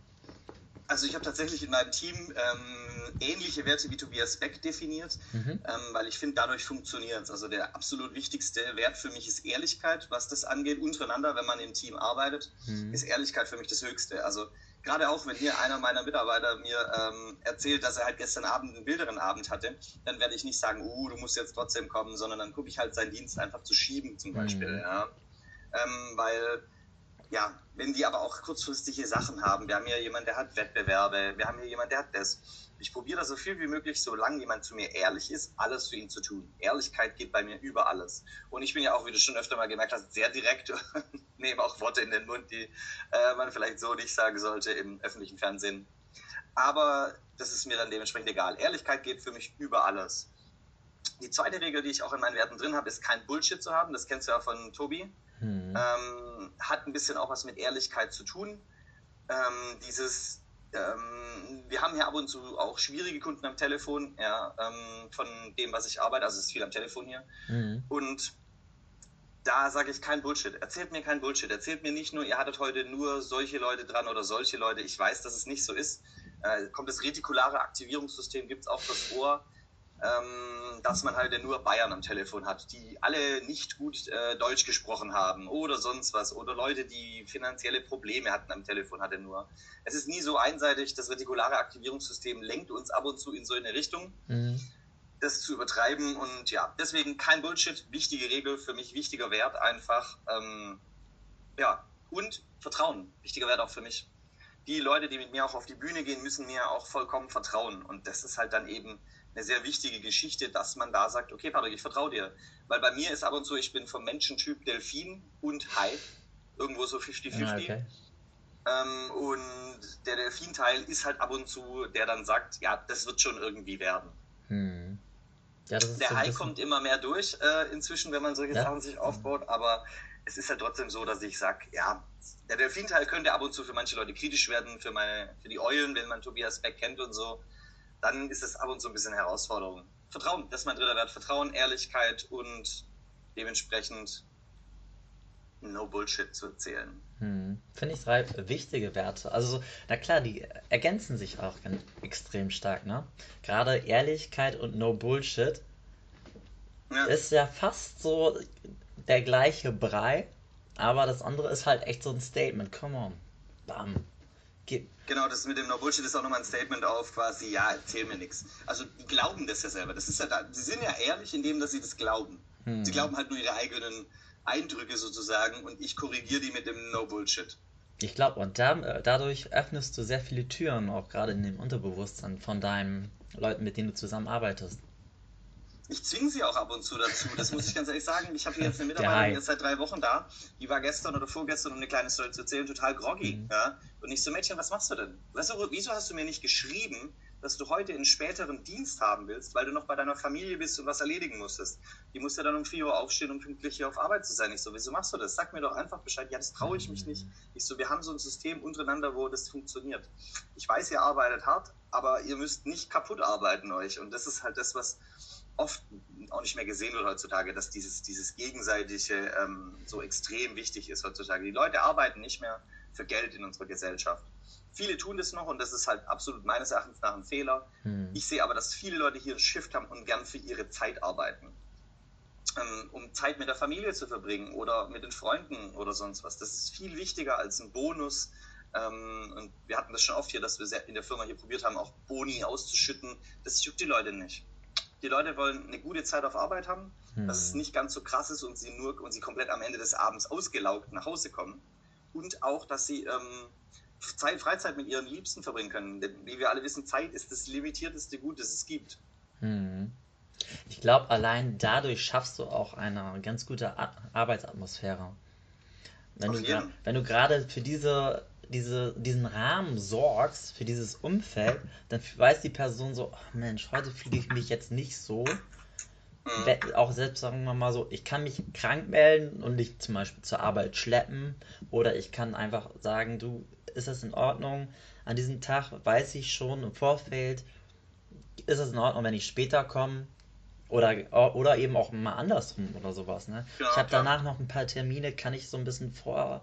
Also ich habe tatsächlich in meinem Team ähm, ähnliche Werte wie Tobias Beck definiert, mhm. ähm, weil ich finde, dadurch funktioniert es. Also der absolut wichtigste Wert für mich ist Ehrlichkeit, was das angeht, untereinander, wenn man im Team arbeitet, mhm. ist Ehrlichkeit für mich das Höchste. Also gerade auch, wenn hier einer meiner Mitarbeiter mir ähm, erzählt, dass er halt gestern Abend einen wilderen Abend hatte, dann werde ich nicht sagen, uh, du musst jetzt trotzdem kommen, sondern dann gucke ich halt seinen Dienst einfach zu schieben zum Beispiel. Mhm. Ja. Ähm, weil ja, wenn die aber auch kurzfristige Sachen haben. Wir haben hier jemanden, der hat Wettbewerbe, wir haben hier jemanden, der hat das. Ich probiere so viel wie möglich, solange jemand zu mir ehrlich ist, alles für ihn zu tun. Ehrlichkeit geht bei mir über alles. Und ich bin ja auch, wie du schon öfter mal gemerkt hast, sehr direkt und nehme auch Worte in den Mund, die äh, man vielleicht so nicht sagen sollte im öffentlichen Fernsehen. Aber das ist mir dann dementsprechend egal. Ehrlichkeit geht für mich über alles. Die zweite Regel, die ich auch in meinen Werten drin habe, ist kein Bullshit zu haben. Das kennst du ja von Tobi. Hm. Ähm, hat ein bisschen auch was mit Ehrlichkeit zu tun. Ähm, dieses, ähm, wir haben hier ab und zu auch schwierige Kunden am Telefon, ja, ähm, von dem, was ich arbeite, also es ist viel am Telefon hier. Hm. Und da sage ich kein Bullshit. Erzählt mir kein Bullshit. Erzählt mir nicht nur, ihr hattet heute nur solche Leute dran oder solche Leute. Ich weiß, dass es nicht so ist. Äh, kommt das retikulare Aktivierungssystem, gibt es auch das Ohr ähm, dass man halt nur Bayern am Telefon hat, die alle nicht gut äh, Deutsch gesprochen haben oder sonst was oder Leute, die finanzielle Probleme hatten am Telefon hatte nur. Es ist nie so einseitig, das retikulare Aktivierungssystem lenkt uns ab und zu in so eine Richtung. Mhm. Das zu übertreiben und ja, deswegen kein Bullshit, wichtige Regel, für mich wichtiger Wert einfach. Ähm, ja, und Vertrauen, wichtiger Wert auch für mich. Die Leute, die mit mir auch auf die Bühne gehen, müssen mir auch vollkommen vertrauen. Und das ist halt dann eben eine sehr wichtige Geschichte, dass man da sagt, okay, Patrick, ich vertraue dir. Weil bei mir ist ab und zu, ich bin vom Menschentyp Delfin und Hai, irgendwo so 50-50. Ja, okay. ähm, und der Delfin-Teil ist halt ab und zu, der dann sagt, ja, das wird schon irgendwie werden. Hm. Ja, der so Hai kommt immer mehr durch äh, inzwischen, wenn man solche ja? Sachen sich aufbaut, aber es ist halt trotzdem so, dass ich sage, ja, der Delfin-Teil könnte ab und zu für manche Leute kritisch werden, für, meine, für die Eulen, wenn man Tobias Beck kennt und so dann ist es ab und zu ein bisschen Herausforderung. Vertrauen, das ist mein dritter Wert. Vertrauen, Ehrlichkeit und dementsprechend No Bullshit zu erzählen. Hm. Finde ich drei wichtige Werte. Also, na klar, die ergänzen sich auch extrem stark, ne? Gerade Ehrlichkeit und No Bullshit ja. ist ja fast so der gleiche Brei, aber das andere ist halt echt so ein Statement. Come on. Bam. Ge genau, das mit dem No Bullshit ist auch nochmal ein Statement auf quasi, ja, erzähl mir nichts. Also die glauben das ja selber. Das ist ja da, sie sind ja ehrlich in dem, dass sie das glauben. Hm. Sie glauben halt nur ihre eigenen Eindrücke sozusagen und ich korrigiere die mit dem No Bullshit. Ich glaube, und da, äh, dadurch öffnest du sehr viele Türen, auch gerade in dem Unterbewusstsein von deinen Leuten, mit denen du zusammenarbeitest. Ich zwinge sie auch ab und zu dazu, das muss ich ganz ehrlich sagen. Ich habe jetzt eine Mitarbeiterin jetzt seit drei Wochen da, die war gestern oder vorgestern, um eine kleine Story zu erzählen, total groggy. Mhm. Ja? Und ich so, Mädchen, was machst du denn? Weißt du, wieso hast du mir nicht geschrieben, dass du heute einen späteren Dienst haben willst, weil du noch bei deiner Familie bist und was erledigen musstest. Die muss ja dann um 4 Uhr aufstehen, um pünktlich hier auf Arbeit zu sein. Ich so, wieso machst du das? Sag mir doch einfach Bescheid. Ja, das traue ich mich nicht. Ich so, wir haben so ein System untereinander, wo das funktioniert. Ich weiß, ihr arbeitet hart, aber ihr müsst nicht kaputt arbeiten euch. Und das ist halt das, was oft auch nicht mehr gesehen wird heutzutage, dass dieses, dieses gegenseitige ähm, so extrem wichtig ist heutzutage. Die Leute arbeiten nicht mehr für Geld in unserer Gesellschaft. Viele tun das noch und das ist halt absolut meines Erachtens nach ein Fehler. Hm. Ich sehe aber, dass viele Leute hier einen Shift haben und gern für ihre Zeit arbeiten. Ähm, um Zeit mit der Familie zu verbringen oder mit den Freunden oder sonst was. Das ist viel wichtiger als ein Bonus. Ähm, und wir hatten das schon oft hier, dass wir in der Firma hier probiert haben, auch Boni auszuschütten. Das juckt die Leute nicht. Die Leute wollen eine gute Zeit auf Arbeit haben, hm. dass es nicht ganz so krass ist und sie nur und sie komplett am Ende des Abends ausgelaugt nach Hause kommen. Und auch, dass sie ähm, Zeit, Freizeit mit ihren Liebsten verbringen können. Denn wie wir alle wissen, Zeit ist das limitierteste Gut, das es gibt. Hm. Ich glaube, allein dadurch schaffst du auch eine ganz gute Arbeitsatmosphäre. Wenn Auf du, wenn du gerade für diese, diese, diesen Rahmen sorgst, für dieses Umfeld, dann weiß die Person so, oh Mensch, heute fühle ich mich jetzt nicht so. Mhm. Auch selbst, sagen wir mal so, ich kann mich krank melden und nicht zum Beispiel zur Arbeit schleppen. Oder ich kann einfach sagen, du, ist das in Ordnung? An diesem Tag weiß ich schon im Vorfeld, ist es in Ordnung, wenn ich später komme? Oder, oder eben auch mal andersrum oder sowas. Ne? Ja, ich habe danach noch ein paar Termine, kann ich so ein bisschen vor.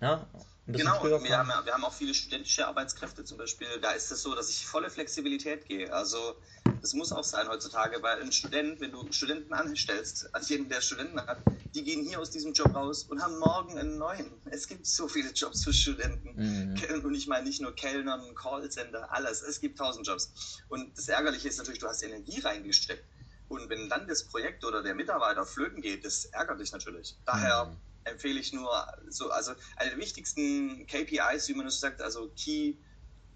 Ne? Genau, wir haben, wir haben auch viele studentische Arbeitskräfte zum Beispiel. Da ist es so, dass ich volle Flexibilität gehe. Also das muss auch sein heutzutage, weil ein Student, wenn du Studenten anstellst, an jeden, der Studenten hat, die gehen hier aus diesem Job raus und haben morgen einen neuen. Es gibt so viele Jobs für Studenten. Mhm. Und ich meine nicht nur Kellnern, Callcenter, alles. Es gibt tausend Jobs. Und das Ärgerliche ist natürlich, du hast Energie reingesteckt. Und wenn dann das Projekt oder der Mitarbeiter flöten geht, das ärgert dich natürlich. Daher mhm. Empfehle ich nur, so, also eine der wichtigsten KPIs, wie man es sagt, also Key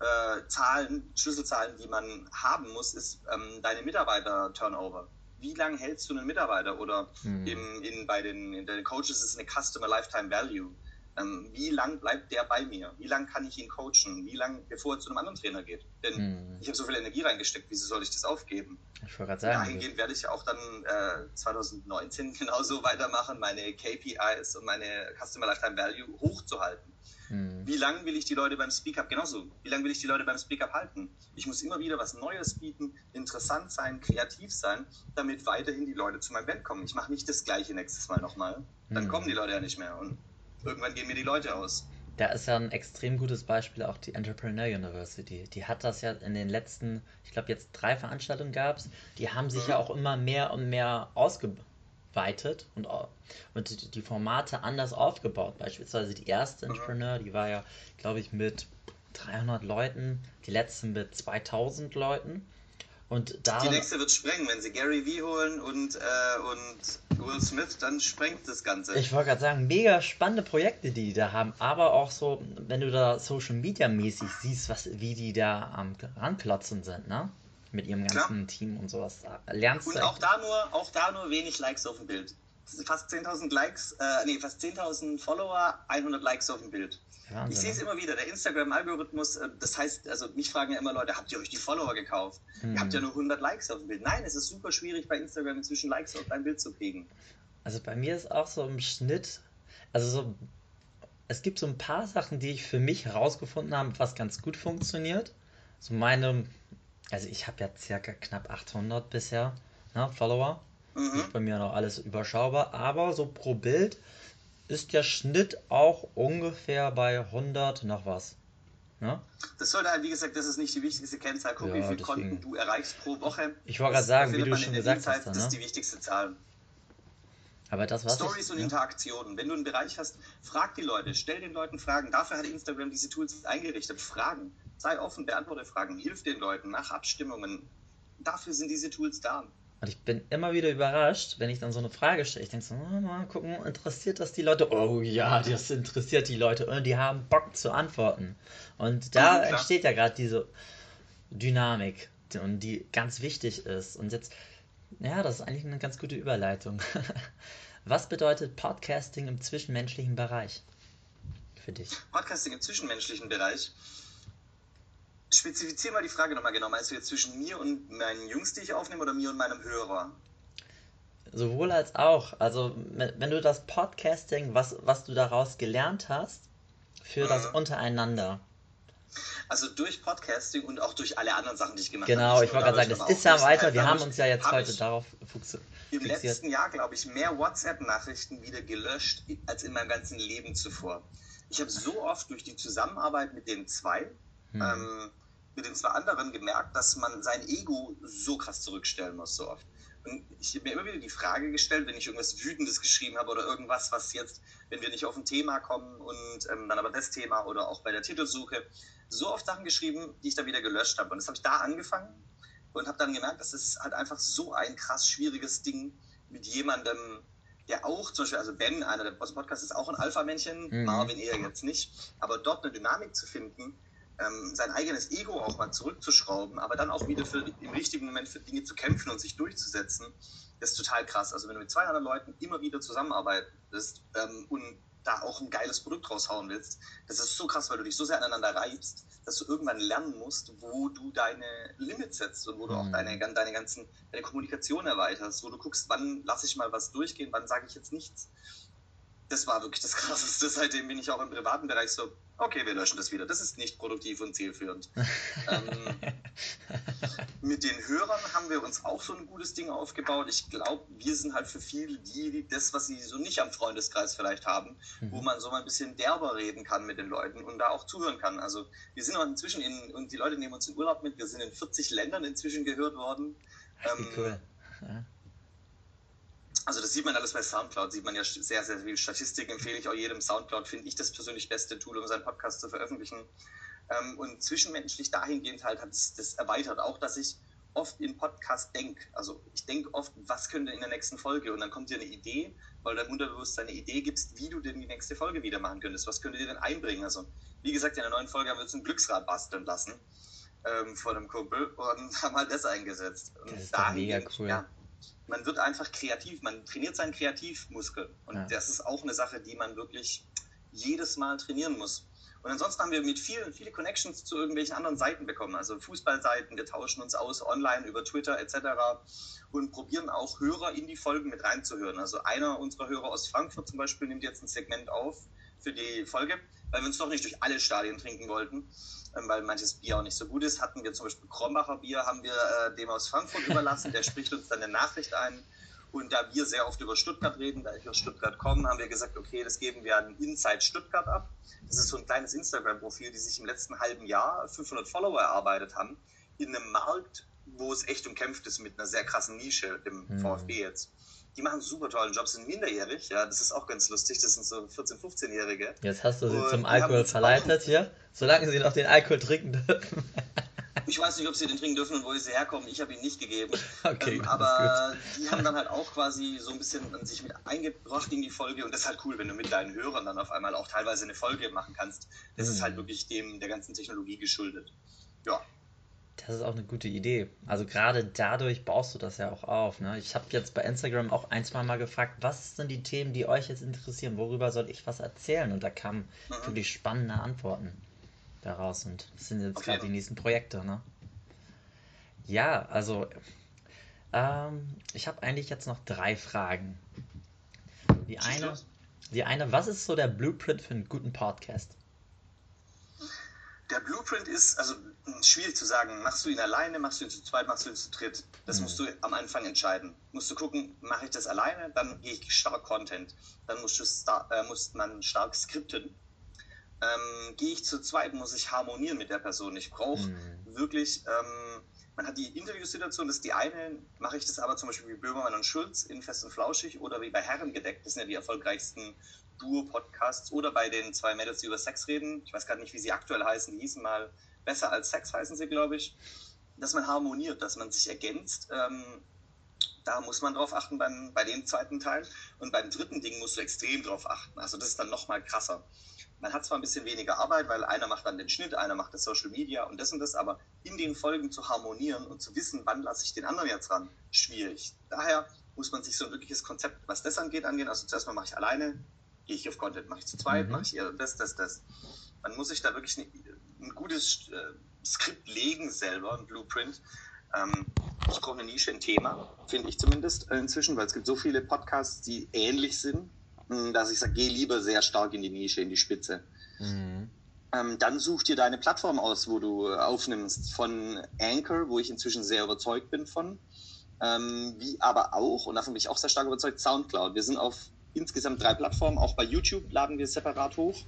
äh, Zahlen, Schlüsselzahlen, die man haben muss, ist ähm, deine Mitarbeiter-Turnover. Wie lange hältst du einen Mitarbeiter? Oder mhm. im, in, bei den, in den Coaches ist es eine Customer Lifetime Value. Ähm, wie lang bleibt der bei mir? Wie lange kann ich ihn coachen? Wie lange, bevor er zu einem anderen Trainer geht? Denn mhm. ich habe so viel Energie reingesteckt, wieso soll ich das aufgeben? Ich wollte gerade sagen. Dahingehend werde ich auch dann äh, 2019 genauso weitermachen, meine KPIs und meine Customer Lifetime Value hochzuhalten. Mhm. Wie lange will ich die Leute beim Speak Up, genauso, wie lange will ich die Leute beim Speak Up halten? Ich muss immer wieder was Neues bieten, interessant sein, kreativ sein, damit weiterhin die Leute zu meinem Band kommen. Ich mache nicht das gleiche nächstes Mal nochmal. Dann mhm. kommen die Leute ja nicht mehr und irgendwann gehen mir die Leute aus. Da ist ja ein extrem gutes Beispiel auch die Entrepreneur University. Die hat das ja in den letzten, ich glaube jetzt drei Veranstaltungen gab es, die haben sich mhm. ja auch immer mehr und mehr ausgebaut weitet und, und die Formate anders aufgebaut. Beispielsweise die erste mhm. Entrepreneur, die war ja, glaube ich, mit 300 Leuten, die letzte mit 2000 Leuten. Und da die nächste wird sprengen, wenn sie Gary Vee holen und, äh, und Will Smith, dann sprengt das Ganze. Ich wollte gerade sagen, mega spannende Projekte, die die da haben, aber auch so, wenn du da Social Media mäßig siehst, was, wie die da am ranklotzen sind, ne? mit ihrem ganzen Klar. Team und sowas. Lernst und auch da, nur, auch da nur wenig Likes auf dem Bild. Fast 10.000 Likes, äh, nee, fast 10.000 Follower, 100 Likes auf dem Bild. Wahnsinn, ich sehe es ne? immer wieder, der Instagram-Algorithmus, äh, das heißt, also mich fragen ja immer Leute, habt ihr euch die Follower gekauft? Hm. Ihr habt ja nur 100 Likes auf dem Bild. Nein, es ist super schwierig bei Instagram inzwischen Likes auf dein Bild zu kriegen. Also bei mir ist auch so im Schnitt, also so, es gibt so ein paar Sachen, die ich für mich herausgefunden habe, was ganz gut funktioniert. So meine also ich habe ja circa knapp 800 bisher ne, Follower. Mhm. Ist bei mir noch alles überschaubar, aber so pro Bild ist der Schnitt auch ungefähr bei 100 noch was. Ne? Das sollte halt, wie gesagt, das ist nicht die wichtigste Kennzahl. Guck, ja, wie viele Konten du erreichst pro Woche. Ich wollte gerade sagen, wie du schon gesagt hast. Dann, ne? Das ist die wichtigste Zahl. Aber das was Stories ich, und ja. Interaktionen. Wenn du einen Bereich hast, frag die Leute, stell den Leuten Fragen. Dafür hat Instagram diese Tools eingerichtet. Fragen. Sei offen, beantworte Fragen, hilf den Leuten, mach Abstimmungen. Dafür sind diese Tools da. Und ich bin immer wieder überrascht, wenn ich dann so eine Frage stelle. Ich denke so, oh, mal gucken, interessiert das die Leute? Oh ja, das interessiert die Leute und die haben Bock zu antworten. Und da ja, entsteht ja gerade diese Dynamik, und die ganz wichtig ist. Und jetzt, ja, das ist eigentlich eine ganz gute Überleitung. Was bedeutet Podcasting im zwischenmenschlichen Bereich für dich? Podcasting im zwischenmenschlichen Bereich Spezifizier mal die Frage nochmal genau. Meinst du jetzt zwischen mir und meinen Jungs, die ich aufnehme, oder mir und meinem Hörer? Sowohl als auch. Also, wenn du das Podcasting, was, was du daraus gelernt hast, für mhm. das untereinander. Also durch Podcasting und auch durch alle anderen Sachen, die ich gemacht genau, habe. Genau, ich wollte gerade sagen, das ist ja weiter. Wir haben uns ja jetzt heute darauf fixiert. Im letzten Jahr, glaube ich, mehr WhatsApp-Nachrichten wieder gelöscht als in meinem ganzen Leben zuvor. Ich habe so oft durch die Zusammenarbeit mit den zwei, hm. ähm, mit den zwei anderen gemerkt, dass man sein Ego so krass zurückstellen muss, so oft. Und ich habe mir immer wieder die Frage gestellt, wenn ich irgendwas Wütendes geschrieben habe oder irgendwas, was jetzt, wenn wir nicht auf ein Thema kommen und ähm, dann aber das Thema oder auch bei der Titelsuche, so oft Sachen geschrieben, die ich dann wieder gelöscht habe. Und das habe ich da angefangen und habe dann gemerkt, das ist halt einfach so ein krass schwieriges Ding mit jemandem, der auch, zum Beispiel, also Ben, einer der Podcasts, ist auch ein Alpha-Männchen, mhm. Marvin eher jetzt nicht, aber dort eine Dynamik zu finden, ähm, sein eigenes Ego auch mal zurückzuschrauben, aber dann auch wieder für, im richtigen Moment für Dinge zu kämpfen und sich durchzusetzen, ist total krass. Also wenn du mit zwei anderen Leuten immer wieder zusammenarbeitest ähm, und da auch ein geiles Produkt raushauen willst, das ist so krass, weil du dich so sehr aneinander reibst, dass du irgendwann lernen musst, wo du deine Limits setzt und wo du mhm. auch deine, deine ganzen deine Kommunikation erweiterst, wo du guckst, wann lasse ich mal was durchgehen, wann sage ich jetzt nichts das war wirklich das Krasseste. Seitdem bin ich auch im privaten Bereich so, okay, wir löschen das wieder. Das ist nicht produktiv und zielführend. ähm, mit den Hörern haben wir uns auch so ein gutes Ding aufgebaut. Ich glaube, wir sind halt für viele die, das, was sie so nicht am Freundeskreis vielleicht haben, mhm. wo man so mal ein bisschen derber reden kann mit den Leuten und da auch zuhören kann. Also wir sind auch inzwischen in, und die Leute nehmen uns in Urlaub mit. Wir sind in 40 Ländern inzwischen gehört worden. Ähm, cool. Ja. Also das sieht man alles bei Soundcloud, sieht man ja sehr, sehr viel Statistik, empfehle ich auch jedem. Soundcloud finde ich das persönlich beste Tool, um seinen Podcast zu veröffentlichen. Ähm, und zwischenmenschlich dahingehend halt hat es das erweitert, auch dass ich oft in Podcast denke. Also ich denke oft, was könnte in der nächsten Folge? Und dann kommt dir eine Idee, weil dein Unterbewusstsein eine Idee gibst, wie du denn die nächste Folge wieder machen könntest. Was könnte dir denn einbringen? Also wie gesagt, in der neuen Folge haben wir uns ein Glücksrad basteln lassen ähm, von einem Kumpel und haben halt das eingesetzt. Und das ist mega cool. Ja, man wird einfach kreativ, man trainiert seinen Kreativmuskel. Und ja. das ist auch eine Sache, die man wirklich jedes Mal trainieren muss. Und ansonsten haben wir mit vielen, viele Connections zu irgendwelchen anderen Seiten bekommen, also Fußballseiten, wir tauschen uns aus online über Twitter etc. und probieren auch Hörer in die Folgen mit reinzuhören. Also einer unserer Hörer aus Frankfurt zum Beispiel nimmt jetzt ein Segment auf für die Folge, weil wir uns doch nicht durch alle Stadien trinken wollten. Ähm, weil manches Bier auch nicht so gut ist. Hatten wir zum Beispiel Krombacher Bier, haben wir äh, dem aus Frankfurt überlassen, der spricht uns dann eine Nachricht ein. Und da wir sehr oft über Stuttgart reden, da ich aus Stuttgart komme, haben wir gesagt, okay, das geben wir an Inside Stuttgart ab. Das ist so ein kleines Instagram-Profil, die sich im letzten halben Jahr 500 Follower erarbeitet haben, in einem Markt, wo es echt umkämpft ist mit einer sehr krassen Nische, dem mhm. VfB jetzt die machen super tollen Job, sind minderjährig, ja, das ist auch ganz lustig, das sind so 14-, 15-Jährige. Jetzt hast du sie und zum Alkohol verleitet hier, solange sie noch den Alkohol trinken dürfen. Ich weiß nicht, ob sie den trinken dürfen und wo sie herkommen. Ich habe ihn nicht gegeben. Okay, ähm, aber die haben dann halt auch quasi so ein bisschen sich mit eingebracht in die Folge. Und das ist halt cool, wenn du mit deinen Hörern dann auf einmal auch teilweise eine Folge machen kannst. Das mhm. ist halt wirklich dem der ganzen Technologie geschuldet. Ja, das ist auch eine gute Idee. Also gerade dadurch baust du das ja auch auf. Ne? Ich habe jetzt bei Instagram auch ein, zwei Mal gefragt, was sind die Themen, die euch jetzt interessieren? Worüber soll ich was erzählen? Und da kamen mhm. wirklich spannende Antworten daraus. Und das sind jetzt okay. gerade die nächsten Projekte. Ne? Ja, also ähm, ich habe eigentlich jetzt noch drei Fragen. Die eine, die eine, was ist so der Blueprint für einen guten Podcast? Der Blueprint ist, also schwierig zu sagen, machst du ihn alleine, machst du ihn zu zweit, machst du ihn zu dritt. Das mhm. musst du am Anfang entscheiden. Musst du gucken, mache ich das alleine, dann gehe ich stark Content. Dann musst du star äh, muss man stark skripten. Ähm, gehe ich zu zweit, muss ich harmonieren mit der Person. Ich brauche mhm. wirklich, ähm, man hat die Interviewsituation, das ist die eine, mache ich das aber zum Beispiel wie Böhmermann und Schulz in Fest und Flauschig oder wie bei Herren gedeckt, das sind ja die erfolgreichsten Duo-Podcasts oder bei den zwei Mädels, die über Sex reden. Ich weiß gerade nicht, wie sie aktuell heißen. Die hießen mal Besser als Sex, heißen sie, glaube ich. Dass man harmoniert, dass man sich ergänzt. Ähm, Da muss man drauf achten beim, bei dem zweiten Teil. Und beim dritten Ding musst du extrem drauf achten. Also das ist dann nochmal krasser. Man hat zwar ein bisschen weniger Arbeit, weil einer macht dann den Schnitt, einer macht das Social Media und das und das, aber in den Folgen zu harmonieren und zu wissen, wann lasse ich den anderen jetzt ran, schwierig. Daher muss man sich so ein wirkliches Konzept, was das angeht, angehen. Also zuerst mal mache ich alleine, gehe ich auf Content, mache ich zu zweit, mhm. mache ich eher das, das, das. Man muss sich da wirklich ein, ein gutes äh, Skript legen selber, ein Blueprint, ähm, ich brauche eine Nische, ein Thema, finde ich zumindest äh, inzwischen, weil es gibt so viele Podcasts, die ähnlich sind, dass ich sage, geh lieber sehr stark in die Nische, in die Spitze. Mhm. Ähm, dann such dir deine Plattform aus, wo du aufnimmst. Von Anchor, wo ich inzwischen sehr überzeugt bin von, ähm, wie aber auch, und davon bin ich auch sehr stark überzeugt, Soundcloud. Wir sind auf insgesamt drei Plattformen, auch bei YouTube laden wir separat hoch.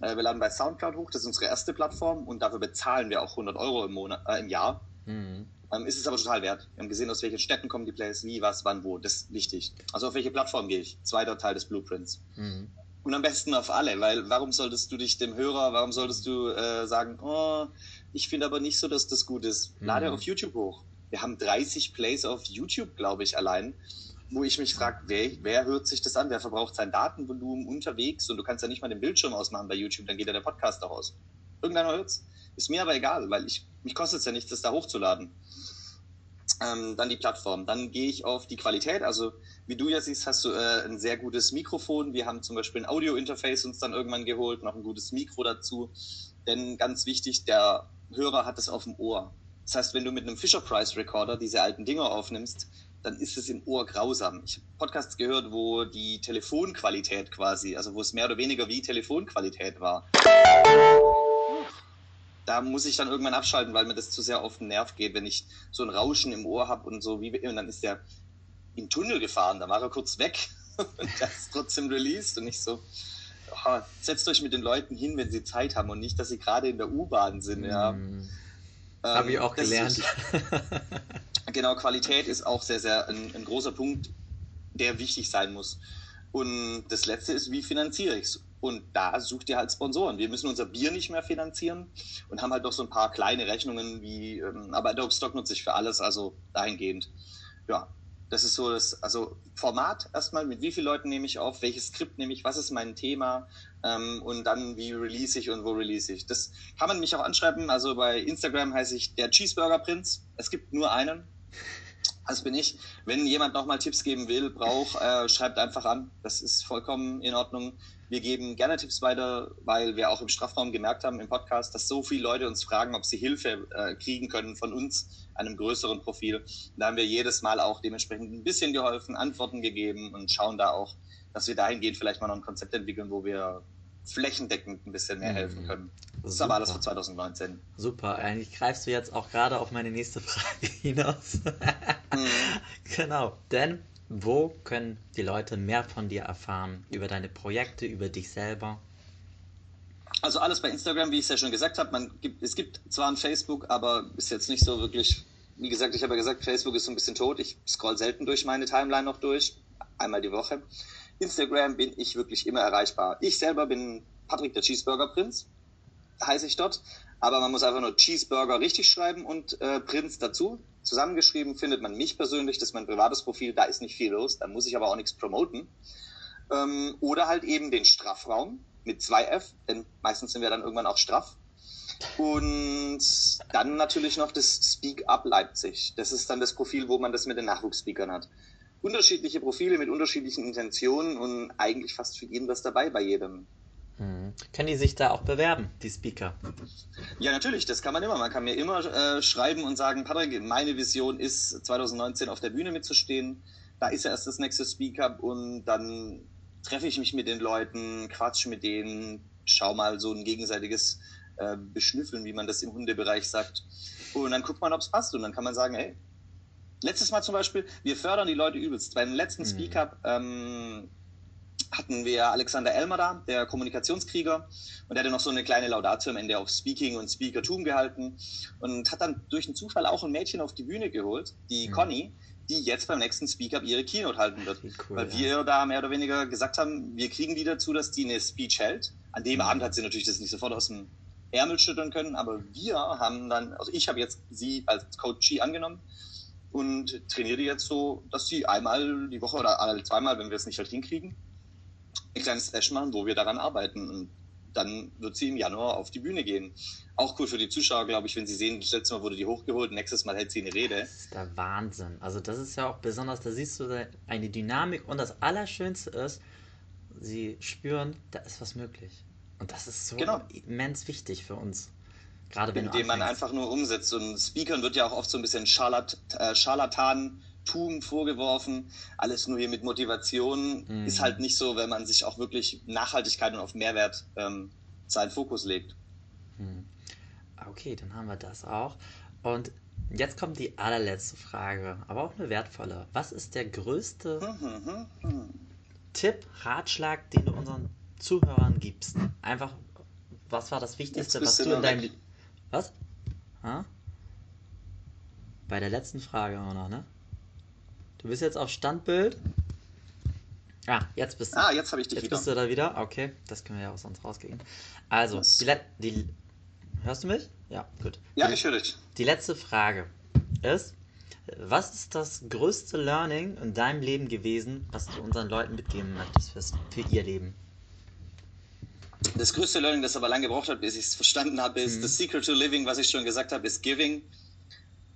Äh, wir laden bei Soundcloud hoch, das ist unsere erste Plattform und dafür bezahlen wir auch 100 Euro im, Monat, äh, im Jahr. Mhm. Ähm, ist es aber total wert. Wir haben gesehen, aus welchen Städten kommen die Plays, wie, was, wann, wo. Das ist wichtig. Also auf welche Plattform gehe ich? Zweiter Teil des Blueprints. Mhm. Und am besten auf alle, weil warum solltest du dich dem Hörer, warum solltest du äh, sagen, oh, ich finde aber nicht so, dass das gut ist. Mhm. Lade auf YouTube hoch. Wir haben 30 Plays auf YouTube, glaube ich, allein, wo ich mich frage, wer, wer hört sich das an? Wer verbraucht sein Datenvolumen unterwegs? Und du kannst ja nicht mal den Bildschirm ausmachen bei YouTube, dann geht ja der Podcast auch aus. Irgendeiner hört's. Ist mir aber egal, weil ich, mich kostet es ja nichts, das da hochzuladen. Ähm, dann die Plattform. Dann gehe ich auf die Qualität. Also wie du ja siehst, hast du äh, ein sehr gutes Mikrofon. Wir haben zum Beispiel ein Audio-Interface uns dann irgendwann geholt, noch ein gutes Mikro dazu. Denn ganz wichtig, der Hörer hat es auf dem Ohr. Das heißt, wenn du mit einem Fisher Price Recorder diese alten Dinger aufnimmst, dann ist es im Ohr grausam. Ich habe Podcasts gehört, wo die Telefonqualität quasi, also wo es mehr oder weniger wie Telefonqualität war da muss ich dann irgendwann abschalten, weil mir das zu sehr auf den Nerv geht, wenn ich so ein Rauschen im Ohr habe und so wie und dann ist der im Tunnel gefahren, da war er kurz weg und das ist trotzdem released und ich so oh, setzt euch mit den Leuten hin, wenn sie Zeit haben und nicht, dass sie gerade in der U-Bahn sind, ja. Mm. Habe ich auch gelernt. Ist, genau, Qualität ist auch sehr, sehr ein, ein großer Punkt, der wichtig sein muss. Und das letzte ist, wie finanziere ich es? Und da sucht ihr halt Sponsoren. Wir müssen unser Bier nicht mehr finanzieren und haben halt noch so ein paar kleine Rechnungen wie, ähm, aber Adobe Stock nutze ich für alles, also dahingehend. Ja, das ist so das, also Format erstmal, mit wie vielen Leuten nehme ich auf, welches Skript nehme ich, was ist mein Thema ähm, und dann wie release ich und wo release ich. Das kann man mich auch anschreiben, also bei Instagram heiße ich der Cheeseburger Prinz. Es gibt nur einen. Das bin ich. Wenn jemand nochmal Tipps geben will, braucht, äh, schreibt einfach an. Das ist vollkommen in Ordnung. Wir geben gerne Tipps weiter, weil wir auch im Strafraum gemerkt haben im Podcast, dass so viele Leute uns fragen, ob sie Hilfe äh, kriegen können von uns, einem größeren Profil. Da haben wir jedes Mal auch dementsprechend ein bisschen geholfen, Antworten gegeben und schauen da auch, dass wir dahingehend vielleicht mal noch ein Konzept entwickeln, wo wir flächendeckend ein bisschen mehr helfen mhm. können. Das ist aber alles für 2019. Super, eigentlich greifst du jetzt auch gerade auf meine nächste Frage hinaus. mhm. Genau, denn wo können die Leute mehr von dir erfahren? Über deine Projekte, über dich selber? Also alles bei Instagram, wie ich es ja schon gesagt habe. Gibt, es gibt zwar ein Facebook, aber ist jetzt nicht so wirklich. Wie gesagt, ich habe ja gesagt, Facebook ist so ein bisschen tot. Ich scroll selten durch meine Timeline noch durch. Einmal die Woche. Instagram bin ich wirklich immer erreichbar. Ich selber bin Patrick der Cheeseburger Prinz, heiße ich dort. Aber man muss einfach nur Cheeseburger richtig schreiben und äh, Prinz dazu. Zusammengeschrieben findet man mich persönlich, das ist mein privates Profil, da ist nicht viel los, da muss ich aber auch nichts promoten. Ähm, oder halt eben den Strafraum mit zwei F, denn meistens sind wir dann irgendwann auch straff. Und dann natürlich noch das Speak Up Leipzig. Das ist dann das Profil, wo man das mit den Nachwuchsspeakern hat. Unterschiedliche Profile mit unterschiedlichen Intentionen und eigentlich fast für jeden was dabei bei jedem. Mhm. Können die sich da auch bewerben, die Speaker? Ja, natürlich, das kann man immer. Man kann mir immer äh, schreiben und sagen, Patrick, meine Vision ist, 2019 auf der Bühne mitzustehen. Da ist ja erst das nächste Speaker und dann treffe ich mich mit den Leuten, quatsch mit denen, schau mal so ein gegenseitiges äh, Beschnüffeln, wie man das im Hundebereich sagt. Und dann guckt man, ob es passt. Und dann kann man sagen, hey, letztes Mal zum Beispiel, wir fördern die Leute übelst. Beim letzten mhm. Speak-Up ähm, hatten wir Alexander Elmer da, der Kommunikationskrieger, und der hatte noch so eine kleine Laudatio am Ende auf Speaking und Speakertum gehalten und hat dann durch einen Zufall auch ein Mädchen auf die Bühne geholt, die mhm. Conny, die jetzt beim nächsten Speak-Up ihre Keynote halten wird. Cool, Weil wir ja. da mehr oder weniger gesagt haben, wir kriegen die dazu, dass die eine Speech hält. An dem mhm. Abend hat sie natürlich das nicht sofort aus dem Ärmel schütteln können, aber wir haben dann, also ich habe jetzt sie als Coachie angenommen und trainiere die jetzt so, dass sie einmal die Woche oder alle zweimal, wenn wir es nicht halt hinkriegen, ein kleines Slash machen, wo wir daran arbeiten. Und dann wird sie im Januar auf die Bühne gehen. Auch cool für die Zuschauer, glaube ich, wenn sie sehen, das letzte Mal wurde die hochgeholt, nächstes Mal hält sie eine Rede. Das ist der Wahnsinn. Also das ist ja auch besonders, da siehst du eine Dynamik und das Allerschönste ist, sie spüren, da ist was möglich. Und das ist so genau. immens wichtig für uns. Gerade wenn Indem man einfach nur umsetzt. Und Speakern wird ja auch oft so ein bisschen Charlat äh, Charlatantum vorgeworfen. Alles nur hier mit Motivation mhm. ist halt nicht so, wenn man sich auch wirklich Nachhaltigkeit und auf Mehrwert ähm, seinen Fokus legt. Mhm. Okay, dann haben wir das auch. Und jetzt kommt die allerletzte Frage, aber auch eine wertvolle. Was ist der größte mhm, mhm, mhm. Tipp, Ratschlag, den du unseren Zuhörern gibst? Einfach, was war das Wichtigste, was du in deinem was? Ha? Bei der letzten Frage auch noch, ne? Du bist jetzt auf Standbild. Ah, jetzt bist du. Ah, jetzt habe ich dich jetzt wieder. bist du da wieder. Okay, das können wir ja auch sonst rausgehen. Also, die, die Hörst du mich? Ja, gut. Ja, ich höre dich. Die letzte Frage ist: Was ist das größte Learning in deinem Leben gewesen, was du unseren Leuten mitgeben möchtest für ihr Leben? Das größte Learning, das aber lange gebraucht hat, bis ich es verstanden habe, ist mhm. The Secret to Living, was ich schon gesagt habe, ist Giving.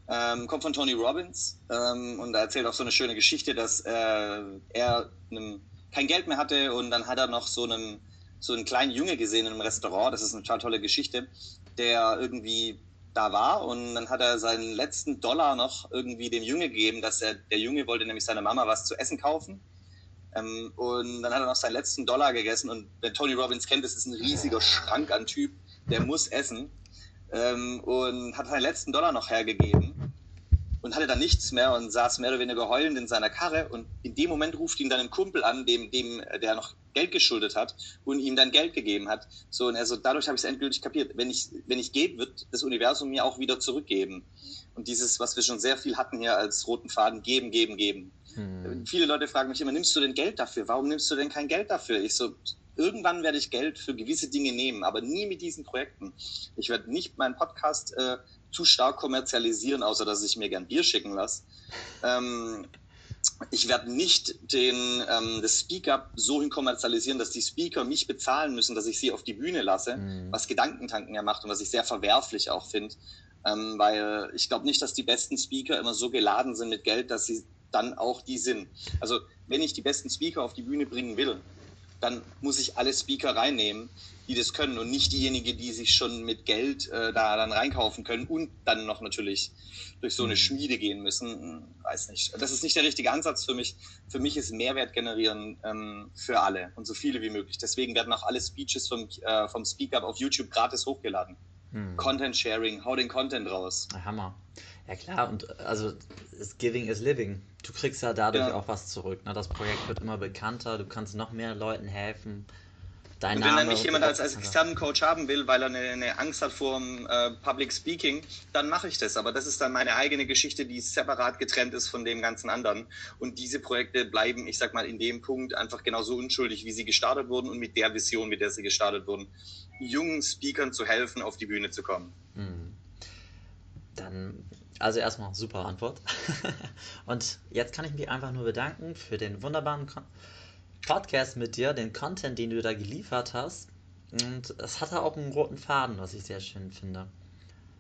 Ähm, kommt von Tony Robbins ähm, und er erzählt auch so eine schöne Geschichte, dass äh, er einem, kein Geld mehr hatte und dann hat er noch so einen, so einen kleinen Junge gesehen in einem Restaurant, das ist eine total tolle Geschichte, der irgendwie da war und dann hat er seinen letzten Dollar noch irgendwie dem Junge gegeben, dass er, der Junge wollte nämlich seiner Mama was zu essen kaufen ähm, und dann hat er noch seinen letzten Dollar gegessen. Und wer Tony Robbins kennt, das ist ein riesiger Schrank an Typ, der muss essen. Ähm, und hat seinen letzten Dollar noch hergegeben und hatte dann nichts mehr und saß mehr oder weniger heulend in seiner Karre. Und in dem Moment ruft ihn dann ein Kumpel an, dem, dem der noch Geld geschuldet hat und ihm dann Geld gegeben hat. So, und er so, dadurch habe ich es endgültig kapiert. Wenn ich, wenn ich gebe, wird das Universum mir auch wieder zurückgeben. Und dieses, was wir schon sehr viel hatten hier als roten Faden, geben, geben, geben. Hm. Viele Leute fragen mich immer, nimmst du denn Geld dafür? Warum nimmst du denn kein Geld dafür? Ich so, irgendwann werde ich Geld für gewisse Dinge nehmen, aber nie mit diesen Projekten. Ich werde nicht meinen Podcast äh, zu stark kommerzialisieren, außer dass ich mir gern Bier schicken lasse. Ähm, ich werde nicht den, ähm, das Speak-up so hin kommerzialisieren, dass die Speaker mich bezahlen müssen, dass ich sie auf die Bühne lasse, mhm. was Gedankentanken ja macht und was ich sehr verwerflich auch finde. Ähm, weil ich glaube nicht, dass die besten Speaker immer so geladen sind mit Geld, dass sie dann auch die sind. Also wenn ich die besten Speaker auf die Bühne bringen will, dann muss ich alle Speaker reinnehmen, die das können und nicht diejenigen, die sich schon mit Geld äh, da dann reinkaufen können und dann noch natürlich durch so eine mhm. Schmiede gehen müssen. Weiß nicht. Das ist nicht der richtige Ansatz für mich. Für mich ist Mehrwert generieren ähm, für alle und so viele wie möglich. Deswegen werden auch alle Speeches vom, äh, vom Speak Up auf YouTube gratis hochgeladen. Hm. Content Sharing, hau den Content raus. Hammer. Ja klar, und also Giving is Living. Du kriegst ja dadurch ja. auch was zurück. Ne? Das Projekt wird immer bekannter, du kannst noch mehr Leuten helfen. Dein und wenn dann mich jemand als, als externen Coach haben will, weil er eine, eine Angst hat vor dem äh, Public Speaking, dann mache ich das. Aber das ist dann meine eigene Geschichte, die separat getrennt ist von dem ganzen anderen. Und diese Projekte bleiben, ich sag mal, in dem Punkt einfach genauso unschuldig, wie sie gestartet wurden und mit der Vision, mit der sie gestartet wurden, jungen Speakern zu helfen, auf die Bühne zu kommen. Hm. Dann also erstmal super Antwort. Und jetzt kann ich mich einfach nur bedanken für den wunderbaren Podcast mit dir, den Content, den du da geliefert hast. Und es hatte auch einen roten Faden, was ich sehr schön finde.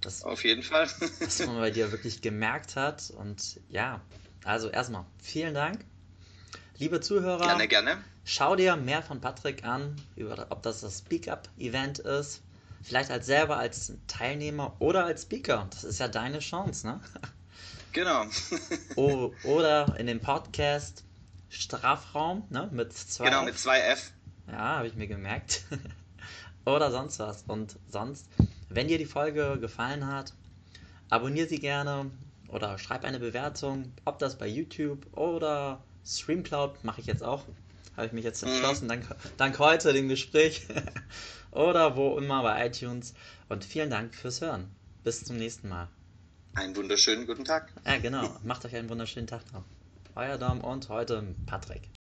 Das, Auf jeden Fall. was man bei dir wirklich gemerkt hat. Und ja, also erstmal vielen Dank. Liebe Zuhörer, gerne, gerne. schau dir mehr von Patrick an, über, ob das das Speak-Up-Event ist, vielleicht als selber als Teilnehmer oder als Speaker. Das ist ja deine Chance, ne? Genau. o oder in dem Podcast Strafraum, ne? Mit zwei Genau, F. mit zwei F. Ja, habe ich mir gemerkt. oder sonst was. Und sonst, wenn dir die Folge gefallen hat, abonniere sie gerne oder schreib eine Bewertung, ob das bei YouTube oder Streamcloud mache ich jetzt auch. Habe ich mich jetzt mhm. entschlossen, dank, dank heute dem Gespräch. oder wo immer bei iTunes. Und vielen Dank fürs Hören. Bis zum nächsten Mal. Einen wunderschönen guten Tag. Ja, genau. Macht euch einen wunderschönen Tag noch. Euer Dom und heute Patrick.